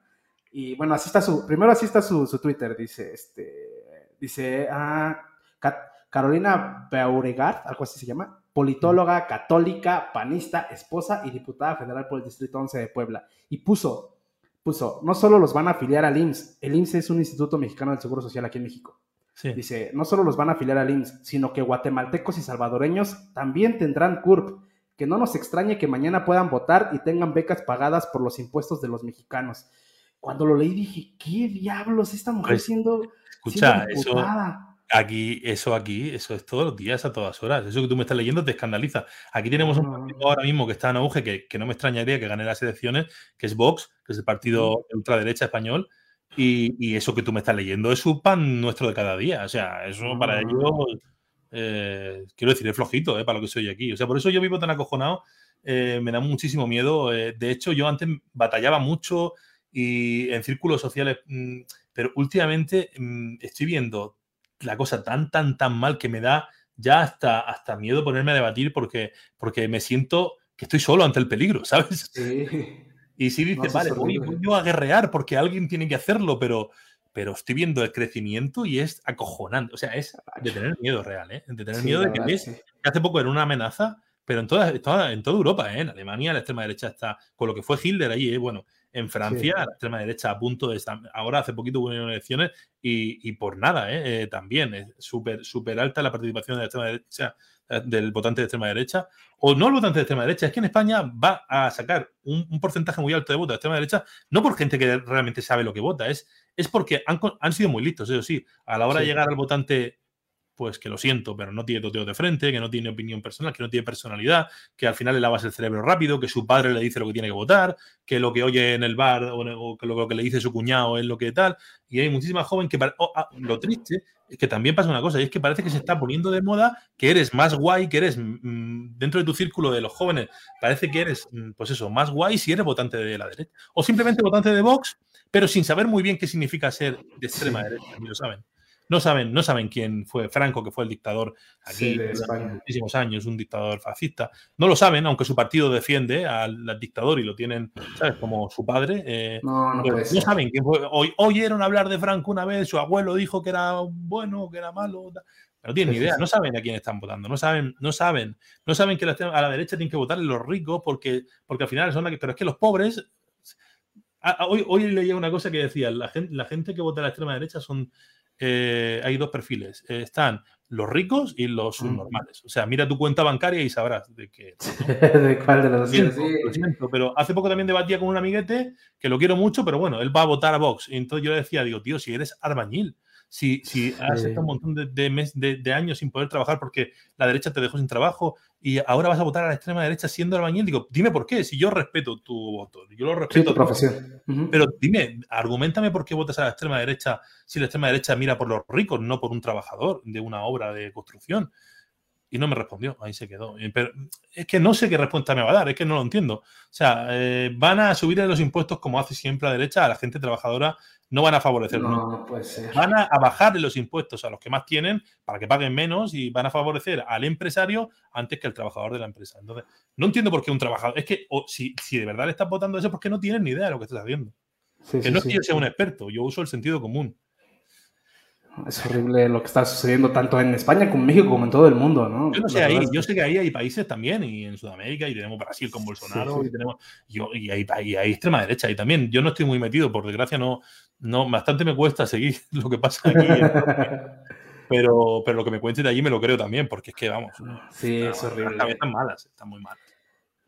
Y bueno, así está su, primero así está su, su Twitter, dice, este, dice, ah, Ca- Carolina Beauregard, algo así se llama, politóloga, católica, panista, esposa y diputada federal por el Distrito 11 de Puebla. Y puso, puso, no solo los van a afiliar al IMSS, el IMSS es un instituto mexicano del Seguro Social aquí en México. Sí. Dice, no solo los van a afiliar al IMSS, sino que guatemaltecos y salvadoreños también tendrán CURP. Que no nos extrañe que mañana puedan votar y tengan becas pagadas por los impuestos de los mexicanos. Cuando lo leí dije, ¿qué diablos esta mujer Pues, siendo, Escucha, siendo eso, aquí, eso aquí, eso es todos los días, a todas horas. Eso que tú me estás leyendo te escandaliza. Aquí tenemos un partido ahora mismo que está en auge, que, que no me extrañaría que gane las elecciones, que es Vox, que es el partido de ultraderecha español. Y, y eso que tú me estás leyendo es un pan nuestro de cada día. O sea, eso para ellos, eh, quiero decir, es flojito, eh, para lo que soy aquí. O sea, por eso yo vivo tan acojonado, eh, me da muchísimo miedo. eh, de hecho, yo antes batallaba mucho y en círculos sociales, mm, pero últimamente mm, estoy viendo la cosa tan, tan, tan mal que me da ya hasta, hasta miedo ponerme a debatir porque, porque me siento que estoy solo ante el peligro, ¿sabes? Sí. Y si No, dices, es vale, voy, voy yo a guerrear porque alguien tiene que hacerlo, pero, pero estoy viendo el crecimiento y es acojonante. O sea, es de tener miedo real, ¿eh? De tener Sí, miedo de que ves sí. que hace poco era una amenaza, pero en toda, toda- en toda Europa, ¿eh? En Alemania la extrema derecha está, con lo que fue Hitler allí, ¿eh? Bueno, en Francia la extrema derecha a punto de estar, ahora hace poquito hubo elecciones y, y por nada, ¿eh? Eh, también es súper súper alta la participación de la extrema derecha, eh, del votante de extrema derecha, o no el votante de extrema derecha, es que en España va a sacar un, un porcentaje muy alto de votos de extrema derecha, no por gente que realmente sabe lo que vota, es, es porque han, han sido muy listos, eso sí, a la hora de llegar al votante pues que lo siento, pero no tiene toteo de frente, que no tiene opinión personal, que no tiene personalidad, que al final le lavas el cerebro rápido, que su padre le dice lo que tiene que votar, que lo que oye en el bar o, o que lo, que le dice su cuñado es lo que tal. Y hay muchísima joven que... oh, ah, lo triste es que también pasa una cosa, y es que parece que se está poniendo de moda que eres más guay, que eres mm, dentro de tu círculo de los jóvenes, parece que eres, mm, pues eso, más guay si eres votante de la derecha. O simplemente votante de Vox, pero sin saber muy bien qué significa ser de extrema derecha, ni lo saben. No saben, no saben quién fue Franco, que fue el dictador aquí Sí, de durante muchísimos años, un dictador fascista. No lo saben, aunque su partido defiende al, al dictador y lo tienen, ¿sabes? Como su padre. eh, No, no no saben quién fue. Oy- oyeron hablar de Franco una vez, su abuelo dijo que era bueno, que era malo. No tienen ni idea, no saben a quién están votando, no saben, no saben, no saben que a la derecha tienen que votar los ricos porque, porque al final son la que, pero es que los pobres. a- a- Hoy, hoy leía una cosa que decía, la gente, la gente que vota a la extrema derecha son, eh, hay dos perfiles, eh, están los ricos y los subnormales. O sea, mira tu cuenta bancaria y sabrás de qué. ¿De cuál de los Lo dos? Sí. pero hace poco también debatía con un amiguete que lo quiero mucho, pero bueno, él va a votar a Vox. Y entonces yo le decía, digo, tío, si eres albañil, si, si has Sí. estado un montón de, de mes- de- de años sin poder trabajar porque la derecha te dejó sin trabajo y ahora vas a votar a la extrema derecha siendo albañil, digo, dime por qué, si yo respeto tu voto, yo lo Sí, respeto. tu profesión. Pero dime, argumentame por qué votas a la extrema derecha si la extrema derecha mira por los ricos, no por un trabajador de una obra de construcción. Y no me respondió, ahí se quedó. Pero es que no sé qué respuesta me va a dar, es que no lo entiendo. O sea, eh, van a subir los impuestos como hace siempre la derecha a la gente trabajadora, no van a favorecer. No, no puede ser. Van a, bajar los impuestos a los que más tienen para que paguen menos y van a favorecer al empresario antes que al trabajador de la empresa. Entonces, no entiendo por qué un trabajador. Es que si, si de verdad le estás votando eso, es porque no tienes ni idea de lo que estás haciendo. que no es que yo sea un experto, yo uso el sentido común. Es horrible lo que está sucediendo tanto en España como en México como en todo el mundo, ¿no? Yo no sé ahí, yo sé que ahí hay países también, y en Sudamérica, y tenemos Brasil con Bolsonaro, y tenemos. y, hay, hay, extrema derecha, y también yo no estoy muy metido, por desgracia, no, no, bastante me cuesta seguir lo que pasa aquí. pero, pero lo que me cuente de allí me lo creo también, porque es que vamos. Sí, es horrible. Las cabezas malas, están muy malas.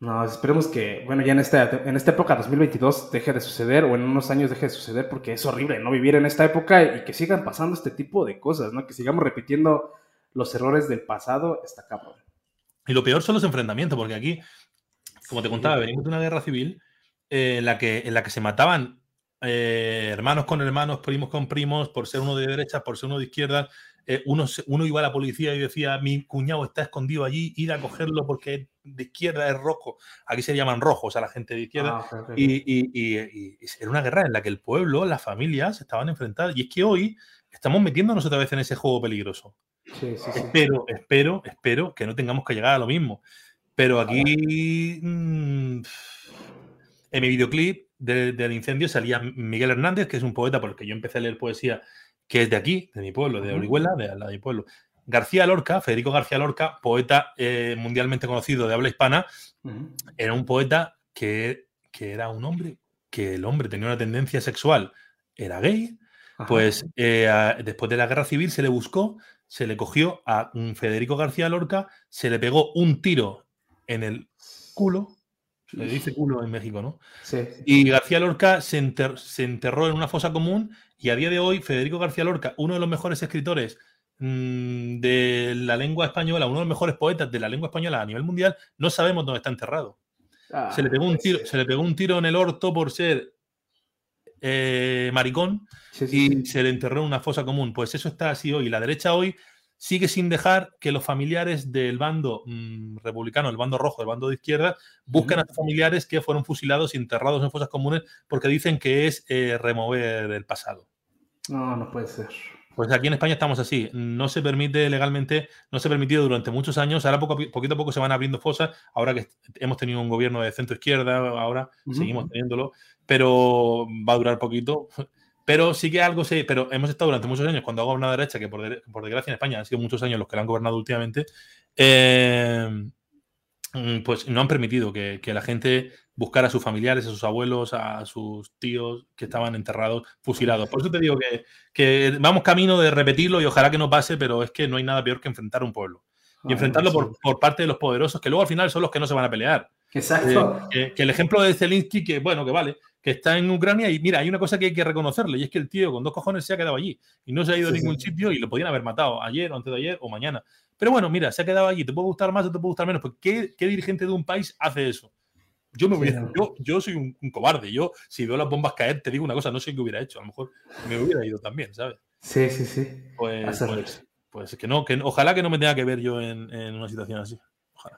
No, esperemos que, bueno, ya en esta, en esta época 2022 deje de suceder o en unos años deje de suceder porque es horrible no vivir en esta época y que sigan pasando este tipo de cosas, ¿no? Que sigamos repitiendo los errores del pasado, está cabrón. Y lo peor son los enfrentamientos, porque aquí, como te contaba, venimos de una guerra civil eh, en, la que, en la que se mataban eh, hermanos con hermanos, primos con primos, por ser uno de derecha, por ser uno de izquierda, eh, uno, uno, iba a la policía y decía, mi cuñado está escondido allí, ir a cogerlo porque de izquierda es rojo. Aquí se llaman rojos a la gente de izquierda. Ah, y, era una guerra en la que el pueblo, las familias estaban enfrentadas. Y es que hoy estamos metiéndonos otra vez en ese juego peligroso. espero, espero, espero que no tengamos que llegar a lo mismo. Pero aquí, mm, en mi videoclip del incendio salía Miguel Hernández, que es un poeta porque yo empecé a leer poesía que es de aquí, de mi pueblo, de Orihuela, de de mi pueblo. García Lorca, Federico García Lorca, poeta eh, mundialmente conocido de habla hispana, era un poeta que, era un hombre, que el hombre tenía una tendencia sexual, era gay, pues eh, después de la guerra civil se le buscó, se le cogió a un Federico García Lorca, se le pegó un tiro en el culo, se le dice culo en México, ¿no? Sí. Y García Lorca se, se enterró en una fosa común y a día de hoy, Federico García Lorca, uno de los mejores escritores mm, de la lengua española, uno de los mejores poetas de la lengua española a nivel mundial, no sabemos dónde está enterrado. se, le pegó un tiro, se le pegó un tiro en el orto por ser eh, maricón y se le enterró en una fosa común. Pues eso está así hoy. La derecha hoy sigue sin dejar que los familiares del bando mm, republicano, el bando rojo, el bando de izquierda, busquen a familiares que fueron fusilados y enterrados en fosas comunes porque dicen que es eh, remover el pasado. No, no puede ser. Pues aquí en España estamos así. No se permite legalmente, no se ha permitido durante muchos años. Ahora poco, poquito a poco se van abriendo fosas. Ahora que hemos tenido un gobierno de centro izquierda, ahora seguimos teniéndolo, pero va a durar poquito. Pero sí que algo sí, pero hemos estado durante muchos años, cuando ha gobernado la derecha, que por, desgracia en España han sido muchos años los que la han gobernado últimamente, eh, Mm, pues no han permitido que, la gente buscara a sus familiares, a sus abuelos, a sus tíos que estaban enterrados, fusilados. Por eso te digo que, vamos camino de repetirlo y ojalá que no pase, pero es que no hay nada peor que enfrentar a un pueblo. Y enfrentarlo por, parte de los poderosos, que luego al final son los que no se van a pelear. Exacto. Eh, que, el ejemplo de Zelensky, que bueno, que vale, que está en Ucrania y mira, hay una cosa que hay que reconocerle y es que el tío con dos cojones se ha quedado allí y no se ha ido a ningún sitio y lo podían haber matado ayer o antes de ayer o mañana. Pero bueno, mira, se ha quedado allí, te puede gustar más o te puede gustar menos. Pues, ¿qué, dirigente de un país hace eso? Yo, me hubiera, yo, yo soy un, cobarde. Yo, si veo las bombas caer, te digo una cosa, no sé qué hubiera hecho. A lo mejor me hubiera ido también, ¿sabes? Sí, sí, sí. Pues, pues, pues, que no, que ojalá que no me tenga que ver yo en, una situación así.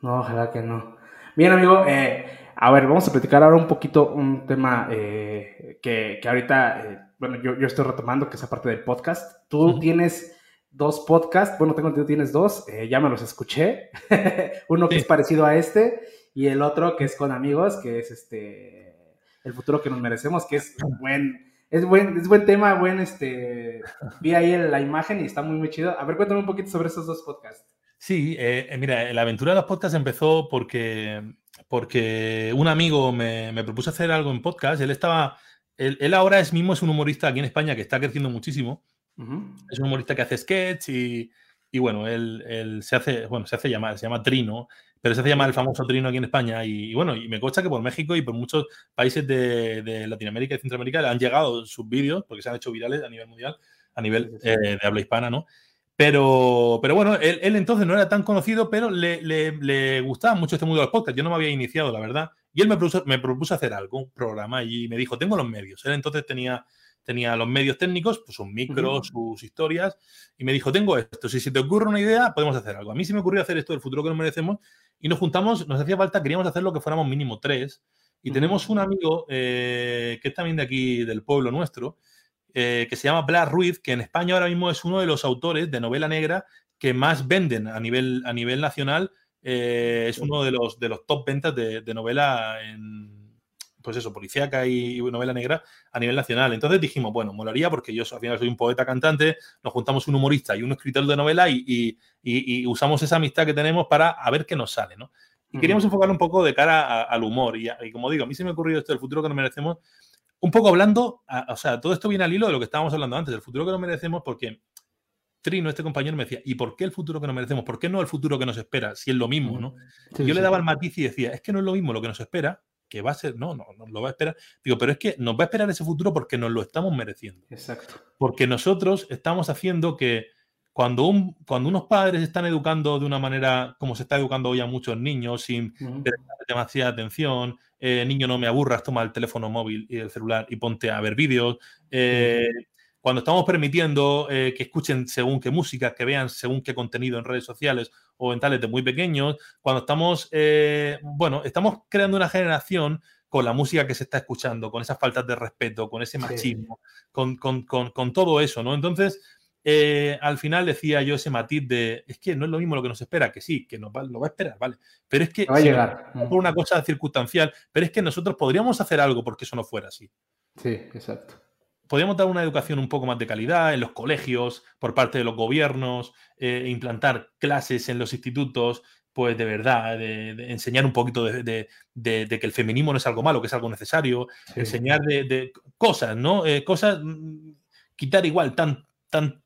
No, ojalá que no. Bien, amigo, eh, a ver, vamos a platicar ahora un poquito un tema eh, que, que, ahorita, eh, bueno, yo, yo, estoy retomando, que es aparte del podcast. Tú tienes dos podcasts, bueno, tengo entendido tienes dos, eh, ya me los escuché, uno que es parecido a este y el otro que es con amigos, que es este, el futuro que nos merecemos, que es buen, es buen, es buen tema, buen, este, vi ahí la imagen y está muy, muy chido. A ver, cuéntame un poquito sobre esos dos podcasts. Sí, mira, la aventura de los podcasts empezó porque, porque un amigo me, me propuso hacer algo en podcast, él estaba, él, él ahora es mismo, es un humorista aquí en España que está creciendo muchísimo, es un humorista que hace sketch y, y bueno, él, se hace, bueno, se hace llamar, se llama Trino, pero se hace llamar el famoso Trino aquí en España. Y, bueno, y me consta que por México y por muchos países de, Latinoamérica y Centroamérica le han llegado sus vídeos, porque se han hecho virales a nivel mundial, a nivel eh, de habla hispana, ¿no? Pero, pero bueno, él, entonces no era tan conocido, pero le, le, gustaba mucho este mundo de los podcasts. Yo no me había iniciado, la verdad. Y él me propuso, me propuso hacer algo, un programa, y me dijo, tengo los medios. Él entonces tenía tenía los medios técnicos, pues sus micros, sus historias, y me dijo, tengo esto, si se te ocurre una idea, podemos hacer algo. A mí se me ocurrió hacer esto del futuro que nos merecemos, y nos juntamos, nos hacía falta, queríamos hacer lo que fuéramos mínimo tres, y tenemos un amigo eh, que es también de aquí, del pueblo nuestro, eh, que se llama Blas Ruiz, que en España ahora mismo es uno de los autores de novela negra que más venden a nivel, a nivel nacional. Eh, es uno de los, de los top ventas de, novela en, pues eso, policíaca y, novela negra a nivel nacional. Entonces dijimos, bueno, molaría porque yo al final soy un poeta cantante, nos juntamos un humorista y un escritor de novela y, usamos esa amistad que tenemos para a ver qué nos sale, ¿no? Y queríamos enfocar un poco de cara al humor. Y, como digo, a mí se me ha ocurrido esto del futuro que nos merecemos un poco hablando, o sea, todo esto viene al hilo de lo que estábamos hablando antes, del futuro que nos merecemos, porque Trino, este compañero, me decía, ¿y por qué el futuro que nos merecemos? ¿Por qué no el futuro que nos espera? Si es lo mismo, ¿no? yo le daba el matiz y decía, es que no es lo mismo lo que nos espera, que va a ser, no, no, nos lo va a esperar. Digo, pero es que nos va a esperar ese futuro porque nos lo estamos mereciendo. Exacto. Porque nosotros estamos haciendo que cuando, un, cuando unos padres están educando de una manera como se está educando hoy a muchos niños, sin demasiada atención, eh, niño no me aburras, toma el teléfono móvil y el celular y ponte a ver vídeos. Eh, cuando estamos permitiendo eh, que escuchen según qué música, que vean según qué contenido en redes sociales o en tales de muy pequeños, cuando estamos, bueno, estamos creando una generación con la música que se está escuchando, con esas faltas de respeto, con ese machismo, con, con, con, con, todo eso, ¿no? Entonces, eh, al final decía yo ese matiz de, es que no es lo mismo lo que nos espera, que sí, que nos va, lo va a esperar, ¿vale? Pero es que va a llegar. por una cosa circunstancial, pero es que nosotros podríamos hacer algo porque eso no fuera así. Sí, exacto. Podríamos dar una educación un poco más de calidad en los colegios, por parte de los gobiernos, eh, implantar clases en los institutos, pues de verdad, de, enseñar un poquito de, que el feminismo no es algo malo, que es algo necesario, enseñar de, cosas, ¿no? Eh, cosas, mm, quitar igual tan, tan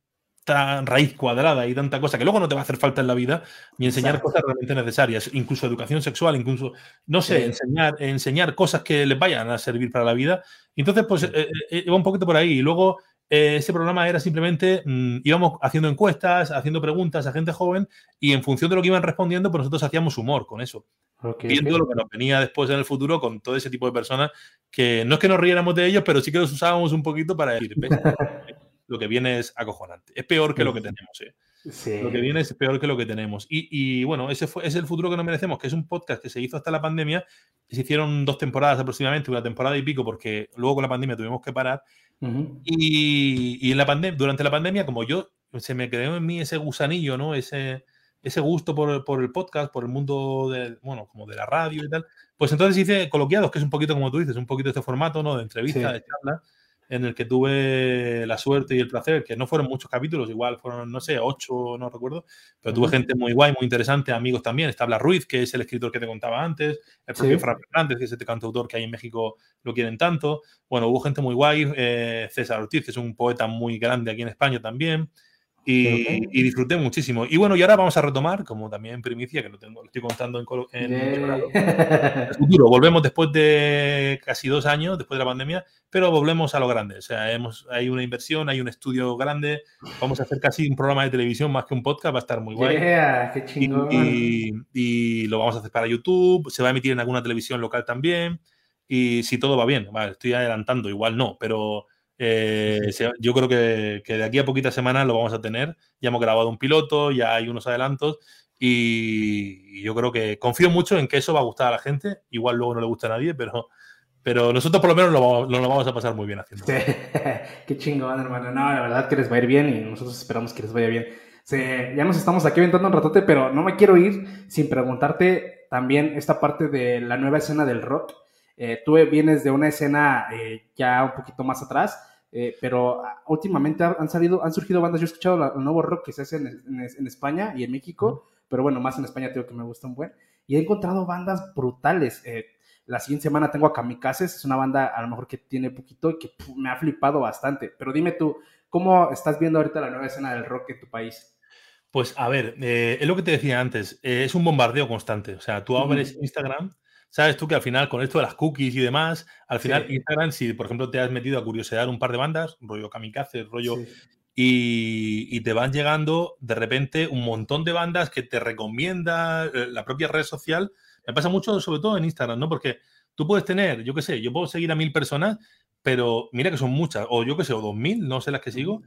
raíz cuadrada y tanta cosa que luego no te va a hacer falta en la vida, ni enseñar cosas realmente necesarias, incluso educación sexual, incluso, no sé, enseñar, enseñar cosas que les vayan a servir para la vida. Entonces, pues eh, eh, eh, iba un poquito por ahí. Y luego ese programa era simplemente, mm, íbamos haciendo encuestas, haciendo preguntas a gente joven y en función de lo que iban respondiendo, pues nosotros hacíamos humor con eso. viendo lo que nos venía después en el futuro con todo ese tipo de personas que no es que nos riéramos de ellos, pero sí que los usábamos un poquito para decir, lo que viene es acojonante. Es peor que lo que tenemos, ¿eh? Lo que viene es peor que lo que tenemos. Y, bueno, ese fue, es el futuro que nos merecemos, que es un podcast que se hizo hasta la pandemia. Y se hicieron dos temporadas aproximadamente, una temporada y pico, porque luego con la pandemia tuvimos que parar. Y, en la pandemia, durante la pandemia, como yo, se me quedó en mí ese gusanillo, ¿no? Ese, ese gusto por, por, el podcast, por el mundo de, bueno, como de la radio y tal. Pues entonces hice coloquiados, que es un poquito como tú dices, un poquito este formato, ¿no? De entrevista, de charla en el que tuve la suerte y el placer, que no fueron muchos capítulos, igual fueron, no sé, ocho, no recuerdo, pero tuve gente muy guay, muy interesante, amigos también. Está Blas Ruiz, que es el escritor que te contaba antes, el propio Fran Fernández, que es este cantautor que hay en México lo quieren tanto. Bueno, hubo gente muy guay, eh, César Ortiz, que es un poeta muy grande aquí en España también. Y, disfruté muchísimo. Y bueno, y ahora vamos a retomar, como también primicia, que lo, tengo, lo estoy contando en, el futuro. Volvemos después de casi dos años, después de la pandemia, pero volvemos a lo grande. O sea, hemos, hay una inversión, hay un estudio grande. Vamos a hacer casi un programa de televisión más que un podcast, va a estar muy guay. qué y, y, lo vamos a hacer para YouTube, se va a emitir en alguna televisión local también. Y si todo va bien, vale, estoy adelantando, igual no, pero eh, yo creo que, de aquí a poquitas semanas lo vamos a tener. Ya hemos grabado un piloto, ya hay unos adelantos y, yo creo que confío mucho en que eso va a gustar a la gente. Igual luego no le gusta a nadie, pero, pero nosotros por lo menos lo vamos, lo vamos a pasar muy bien haciendo. Qué chingón, hermano. No, la verdad que les va a ir bien y nosotros esperamos que les vaya bien. ya nos estamos aquí aventando un ratote, pero no me quiero ir sin preguntarte también esta parte de la nueva escena del rock. Eh, tú vienes de una escena eh, ya un poquito más atrás eh, pero ah, últimamente han salido, han surgido bandas, yo he escuchado el nuevo rock que se hace en, España y en México, pero bueno, más en España tengo que me gusta un buen, y he encontrado bandas brutales. Eh, la siguiente semana tengo a Kamikazes, es una banda a lo mejor que tiene poquito y que me ha flipado bastante, pero dime tú, ¿cómo estás viendo ahorita la nueva escena del rock en tu país? Pues a ver, eh, es lo que te decía antes, es un bombardeo constante, o sea, tú abres Instagram sabes tú que al final, con esto de las cookies y demás, al final Instagram, si por ejemplo te has metido a curiosidad un par de bandas, rollo kamikaze, rollo. Y, te van llegando de repente un montón de bandas que te recomienda eh, la propia red social. Me pasa mucho, sobre todo en Instagram, ¿no? Porque tú puedes tener, yo qué sé, yo puedo seguir a mil personas, pero mira que son muchas, o yo que sé, o 2.000, no sé las que sigo.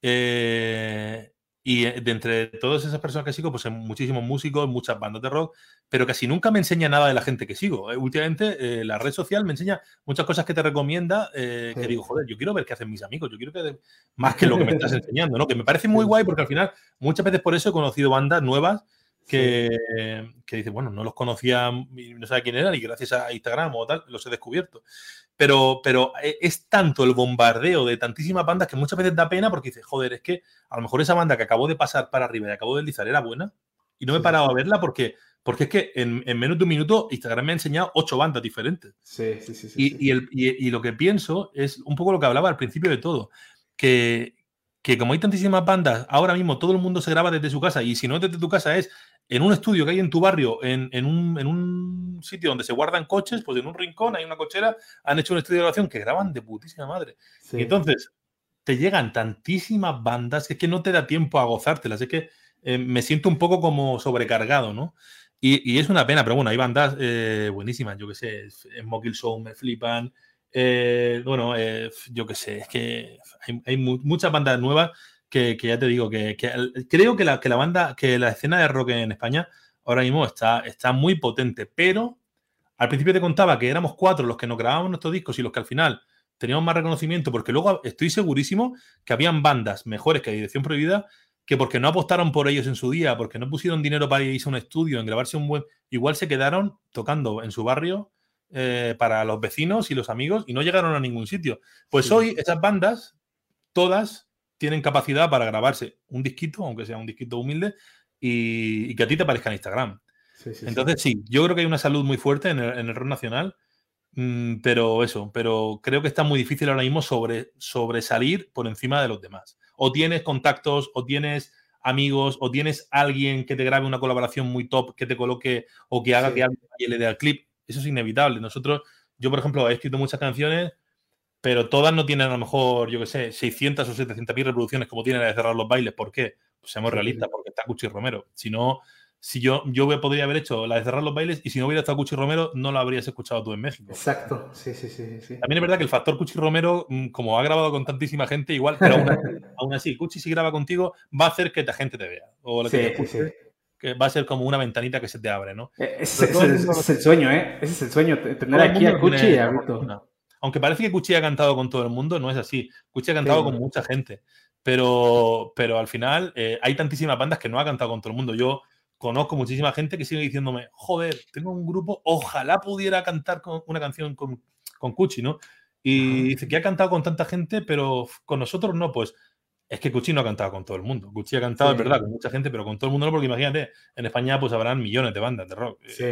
Eh, y de entre todas esas personas que sigo, pues hay muchísimos músicos, muchas bandas de rock, pero casi nunca me enseña nada de la gente que sigo. últimamente la red social me enseña muchas cosas que te recomienda, que digo, joder, yo quiero ver qué hacen mis amigos, yo quiero que más que lo que me estás enseñando, ¿no? Que me parece muy guay porque al final muchas veces por eso he conocido bandas nuevas que, que dice, bueno, no los conocía y no sabía quién eran y gracias a Instagram o tal los he descubierto. Pero, pero e, es tanto el bombardeo de tantísimas bandas que muchas veces da pena porque dice, joder, es que a lo mejor esa banda que acabó de pasar para arriba y acabó de deslizar era buena y no me he parado a verla porque, porque es que en, menos de un minuto Instagram me ha enseñado ocho bandas diferentes. Sí, sí, sí. y, el, y, lo que pienso es un poco lo que hablaba al principio de todo, que, que como hay tantísimas bandas, ahora mismo todo el mundo se graba desde su casa y si no desde tu casa es en un estudio que hay en tu barrio, en, un, sitio donde se guardan coches, pues en un rincón hay una cochera, han hecho un estudio de grabación que graban de putísima madre. Y entonces te llegan tantísimas bandas que es que no te da tiempo a gozártelas. Es que eh, me siento un poco como sobrecargado, ¿no? Y, es una pena, pero bueno, hay bandas eh, buenísimas, yo que sé, en Mokil Show me flipan. Eh, bueno, yo que sé, es que hay, hay muchas bandas nuevas que, ya te digo, que, creo que la, que la, banda, que la escena de rock en España ahora mismo está, está muy potente, pero al principio te contaba que éramos cuatro los que nos grabábamos nuestros discos y los que al final teníamos más reconocimiento, porque luego estoy segurísimo que habían bandas mejores que Dirección Prohibida que porque no apostaron por ellos en su día, porque no pusieron dinero para irse a un estudio, en grabarse un buen... Igual se quedaron tocando en su barrio eh, para los vecinos y los amigos y no llegaron a ningún sitio. Pues hoy esas bandas, todas, tienen capacidad para grabarse un disquito, aunque sea un disquito humilde, y, que a ti te aparezca en Instagram. Entonces, sí. yo creo que hay una salud muy fuerte en el, rock nacional, mm, pero eso, pero creo que está muy difícil ahora mismo sobre, sobresalir por encima de los demás. O tienes contactos, o tienes amigos, o tienes alguien que te grabe una colaboración muy top, que te coloque o que haga que alguien le dé al clip. Eso es inevitable. Nosotros, yo por ejemplo, he escrito muchas canciones pero todas no tienen a lo mejor, yo qué sé, 600 o 700 mil reproducciones como tiene la de cerrar los bailes. ¿Por qué? Pues seamos realistas, porque está Cuchi Romero. Si no, si yo, yo podría haber hecho la de cerrar los bailes y si no hubiera estado Cuchi Romero, no la habrías escuchado tú en México. Exacto, sí, sí, sí. sí. También es verdad que el factor Cuchi Romero, mm, como ha grabado con tantísima gente, igual, pero aún, así, Cuchi si graba contigo, va a hacer que la gente te vea. O sí, sí. Que va a ser como una ventanita que se te abre, ¿no? E, ese, es el sueño, ¿eh? Ese es el sueño, tener aquí a Cuchi y a Vito aunque parece que Cuchi ha cantado con todo el mundo, no es así. Cuchi ha cantado con mucha gente. Pero, pero al final eh, hay tantísimas bandas que no ha cantado con todo el mundo. Yo conozco muchísima gente que sigue diciéndome, joder, tengo un grupo, ojalá pudiera cantar con una canción con, con Cuchi, ¿no? Y dice que ha cantado con tanta gente, pero con nosotros no, pues es que Cuchi no ha cantado con todo el mundo. Cuchi ha cantado, es verdad, con mucha gente, pero con todo el mundo no, porque imagínate, en España pues habrán millones de bandas de rock. Sí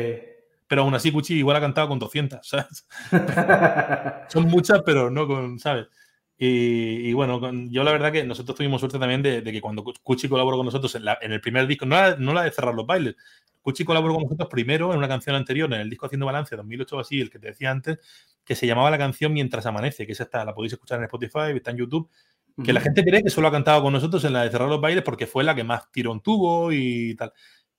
pero aún así Gucci igual ha cantado con 200, ¿sabes? Son muchas, pero no con, ¿sabes? Y, bueno, yo la verdad que nosotros tuvimos suerte también de, que cuando Cuchi colaboró con nosotros en, el primer disco, no la, no la, de cerrar los bailes, Cuchi colaboró con nosotros primero en una canción anterior, en el disco Haciendo Balance, 2008 o así, el que te decía antes, que se llamaba la canción Mientras Amanece, que esa está, la podéis escuchar en Spotify, está en YouTube, que la gente cree que solo ha cantado con nosotros en la de cerrar los bailes porque fue la que más tirón tuvo y tal.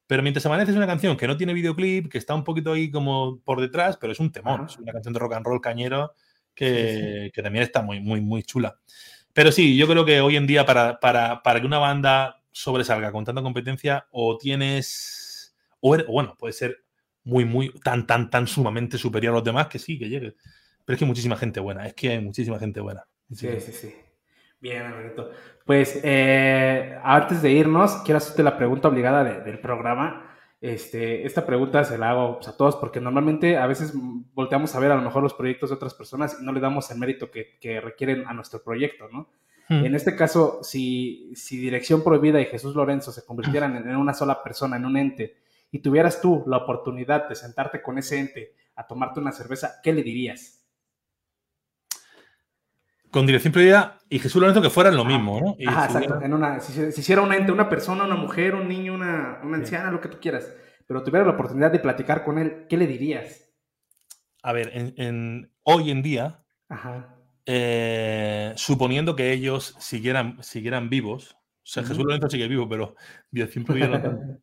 Pero mientras amanece es una canción que no tiene videoclip, que está un poquito ahí como por detrás, pero es un temor. Es una canción de rock and roll cañero que, también está muy, muy, muy chula. Pero sí, yo creo que hoy en día para, para, para que una banda sobresalga con tanta competencia, o tienes. O, bueno, puede ser muy, muy, tan, tan, tan sumamente superior a los demás que sí, que llegue. Pero es que hay muchísima gente buena, es que hay muchísima gente buena. Sí, sí, sí. Bien, Alberto. Pues eh, antes de irnos, quiero hacerte la pregunta obligada del programa. Este, esta pregunta se la hago pues, a todos porque normalmente a veces volteamos a ver a lo mejor los proyectos de otras personas y no le damos el mérito que, requieren a nuestro proyecto, ¿no? Hmm. En este caso, si, si Dirección Prohibida y Jesús Lorenzo se convirtieran en una sola persona, en un ente, y tuvieras tú la oportunidad de sentarte con ese ente a tomarte una cerveza, ¿qué le dirías? Con dirección prioridad y Jesús Lorenzo que fueran lo mismo, ¿no? Ajá, exacto. En una, si, si, hiciera un ente, una persona, una mujer, un niño, una, anciana, lo que tú quieras, pero tuviera la oportunidad de platicar con él, ¿qué le dirías? A ver, en, hoy en día, eh, suponiendo que ellos siguieran, siguieran vivos, o sea, Jesús Lorenzo sigue vivo, pero dirección prioridad no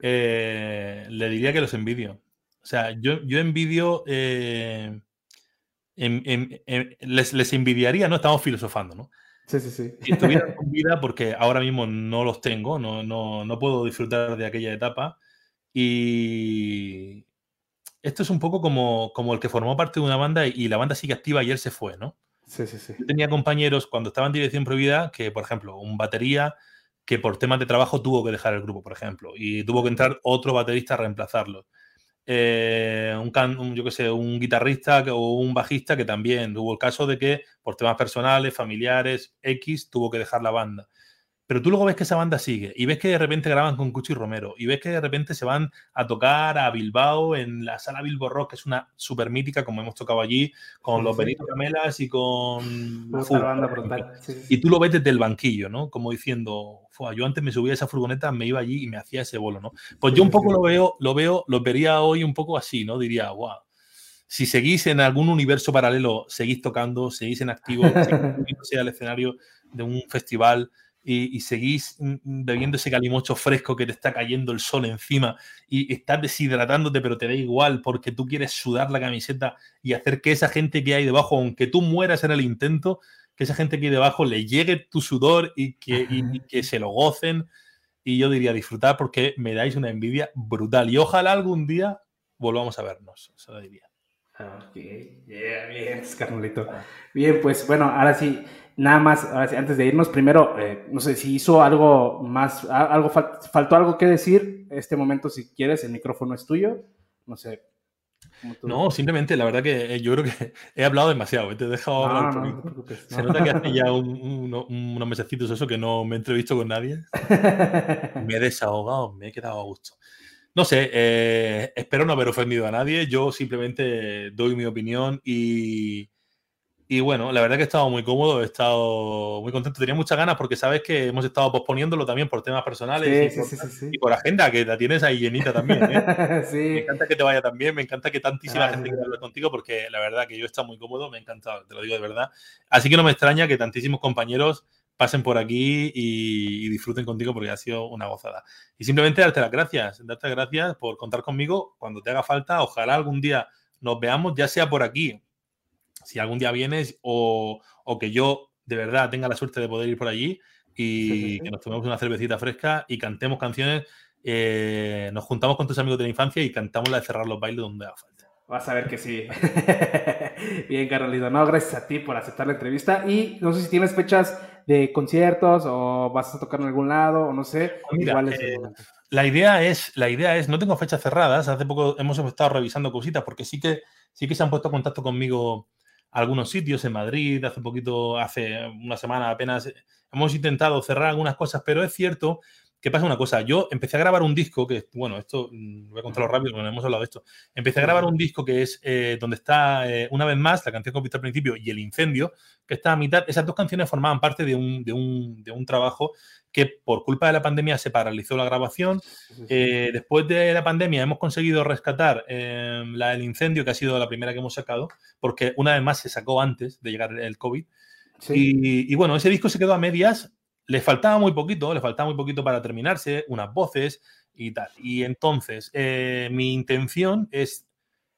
eh, le diría que los envidio. O sea, yo, yo envidio... Eh, em, em, em, les, les envidiaría, ¿no? Estamos filosofando, ¿no? Sí, sí, sí. Si estuvieran con vida, porque ahora mismo no los tengo, no, no, no puedo disfrutar de aquella etapa. Y esto es un poco como, como el que formó parte de una banda y, y la banda sigue activa y él se fue, ¿no? Sí, sí, sí. Yo tenía compañeros cuando estaba en dirección prohibida que, por ejemplo, un batería que por temas de trabajo tuvo que dejar el grupo, por ejemplo, y tuvo que entrar otro baterista a reemplazarlo. Eh, un, can- un, yo qué sé, un guitarrista que- o un bajista que también tuvo el caso de que por temas personales, familiares, X, tuvo que dejar la banda. Pero tú luego ves que esa banda sigue y ves que de repente graban con Cuchi Romero y ves que de repente se van a tocar a Bilbao en la sala Bilbo Rock, que es una super mítica, como hemos tocado allí, con Sí, los sí. Benito Camelas y con banda. Sí. Y tú lo ves desde el banquillo, ¿no? Como diciendo, "Fua, yo antes me subía a esa furgoneta, me iba allí y me hacía ese bolo, ¿no? Pues yo un poco lo veo, lo veo, lo vería hoy un poco así, ¿no? Diría, wow. Si seguís en algún universo paralelo, seguís tocando, seguís en activo, seguís subiéndose al escenario de un festival y, y seguís mm, mm, bebiendo ese calimocho fresco que te está cayendo el sol encima y estás deshidratándote, pero te da igual porque tú quieres sudar la camiseta y hacer que esa gente que hay debajo, aunque tú mueras en el intento, que esa gente que hay debajo le llegue tu sudor y que, y- y que se lo gocen. Y yo diría disfrutar porque me dais una envidia brutal. Y ojalá algún día volvamos a vernos. Eso lo diría. Ok, yeah, bien, carnalito. Bien, pues bueno, ahora sí, nada más, ahora sí, antes de irnos, primero, eh, no sé si hizo algo más, algo fal- faltó algo que decir. Este momento, si quieres, el micrófono es tuyo. No sé. No, simplemente la verdad que eh, yo creo que he hablado demasiado. Te he dejado no, hablar un no, no te. Se no. nota que hace ya un- uno- unos mesecitos eso que no me he entrevisto con nadie. Me he desahogado, me he quedado a gusto. No sé, eh, espero no haber ofendido a nadie. Yo simplemente doy mi opinión y, y bueno, la verdad que he estado muy cómodo, he estado muy contento. Tenía muchas ganas porque sabes que hemos estado posponiéndolo también por temas personales Sí, y, sí, por, sí, sí, sí. y por agenda, que la tienes ahí llenita también. ¿eh? Me encanta que te vaya tan bien, me encanta que tantísima Ah, gente quiera hablar contigo porque la verdad que yo he estado muy cómodo, me ha encantado, te lo digo de verdad. Así que no me extraña que tantísimos compañeros pasen por aquí y, y disfruten contigo porque ha sido una gozada. Y simplemente darte las gracias, darte las gracias por contar conmigo cuando te haga falta. Ojalá algún día nos veamos, ya sea por aquí, si algún día vienes o, o que yo de verdad tenga la suerte de poder ir por allí y Sí, sí, sí. que nos tomemos una cervecita fresca y cantemos canciones. eh, nos juntamos con tus amigos de la infancia y cantamos la de cerrar los bailes donde haga falta. Vas a ver que sí. Bien, Carolito. No, gracias a ti por aceptar la entrevista. Y no sé si tienes fechas de conciertos o vas a tocar en algún lado o no sé. Mira, Igual es el eh. La idea es, la idea es, no tengo fechas cerradas. Hace poco hemos estado revisando cositas porque sí que, sí que se han puesto en contacto conmigo algunos sitios en Madrid. Hace poquito, hace una semana apenas, hemos intentado cerrar algunas cosas, pero es cierto que pasa una cosa. Yo empecé a grabar un disco que, bueno, esto mm, voy a contarlo rápido porque no hemos hablado de esto. Empecé a grabar un disco que es eh, donde está eh, una vez más la canción que he visto al principio y el incendio, que está a mitad. Esas dos canciones formaban parte de un, de un, de un trabajo que por culpa de la pandemia se paralizó la grabación. Eh, después de la pandemia hemos conseguido rescatar eh, la del incendio, que ha sido la primera que hemos sacado, porque una vez más se sacó antes de llegar el COVID. Sí. Y, y bueno, ese disco se quedó a medias. Le faltaba muy poquito, le faltaba muy poquito para terminarse, unas voces y tal. Y entonces, eh, mi intención es,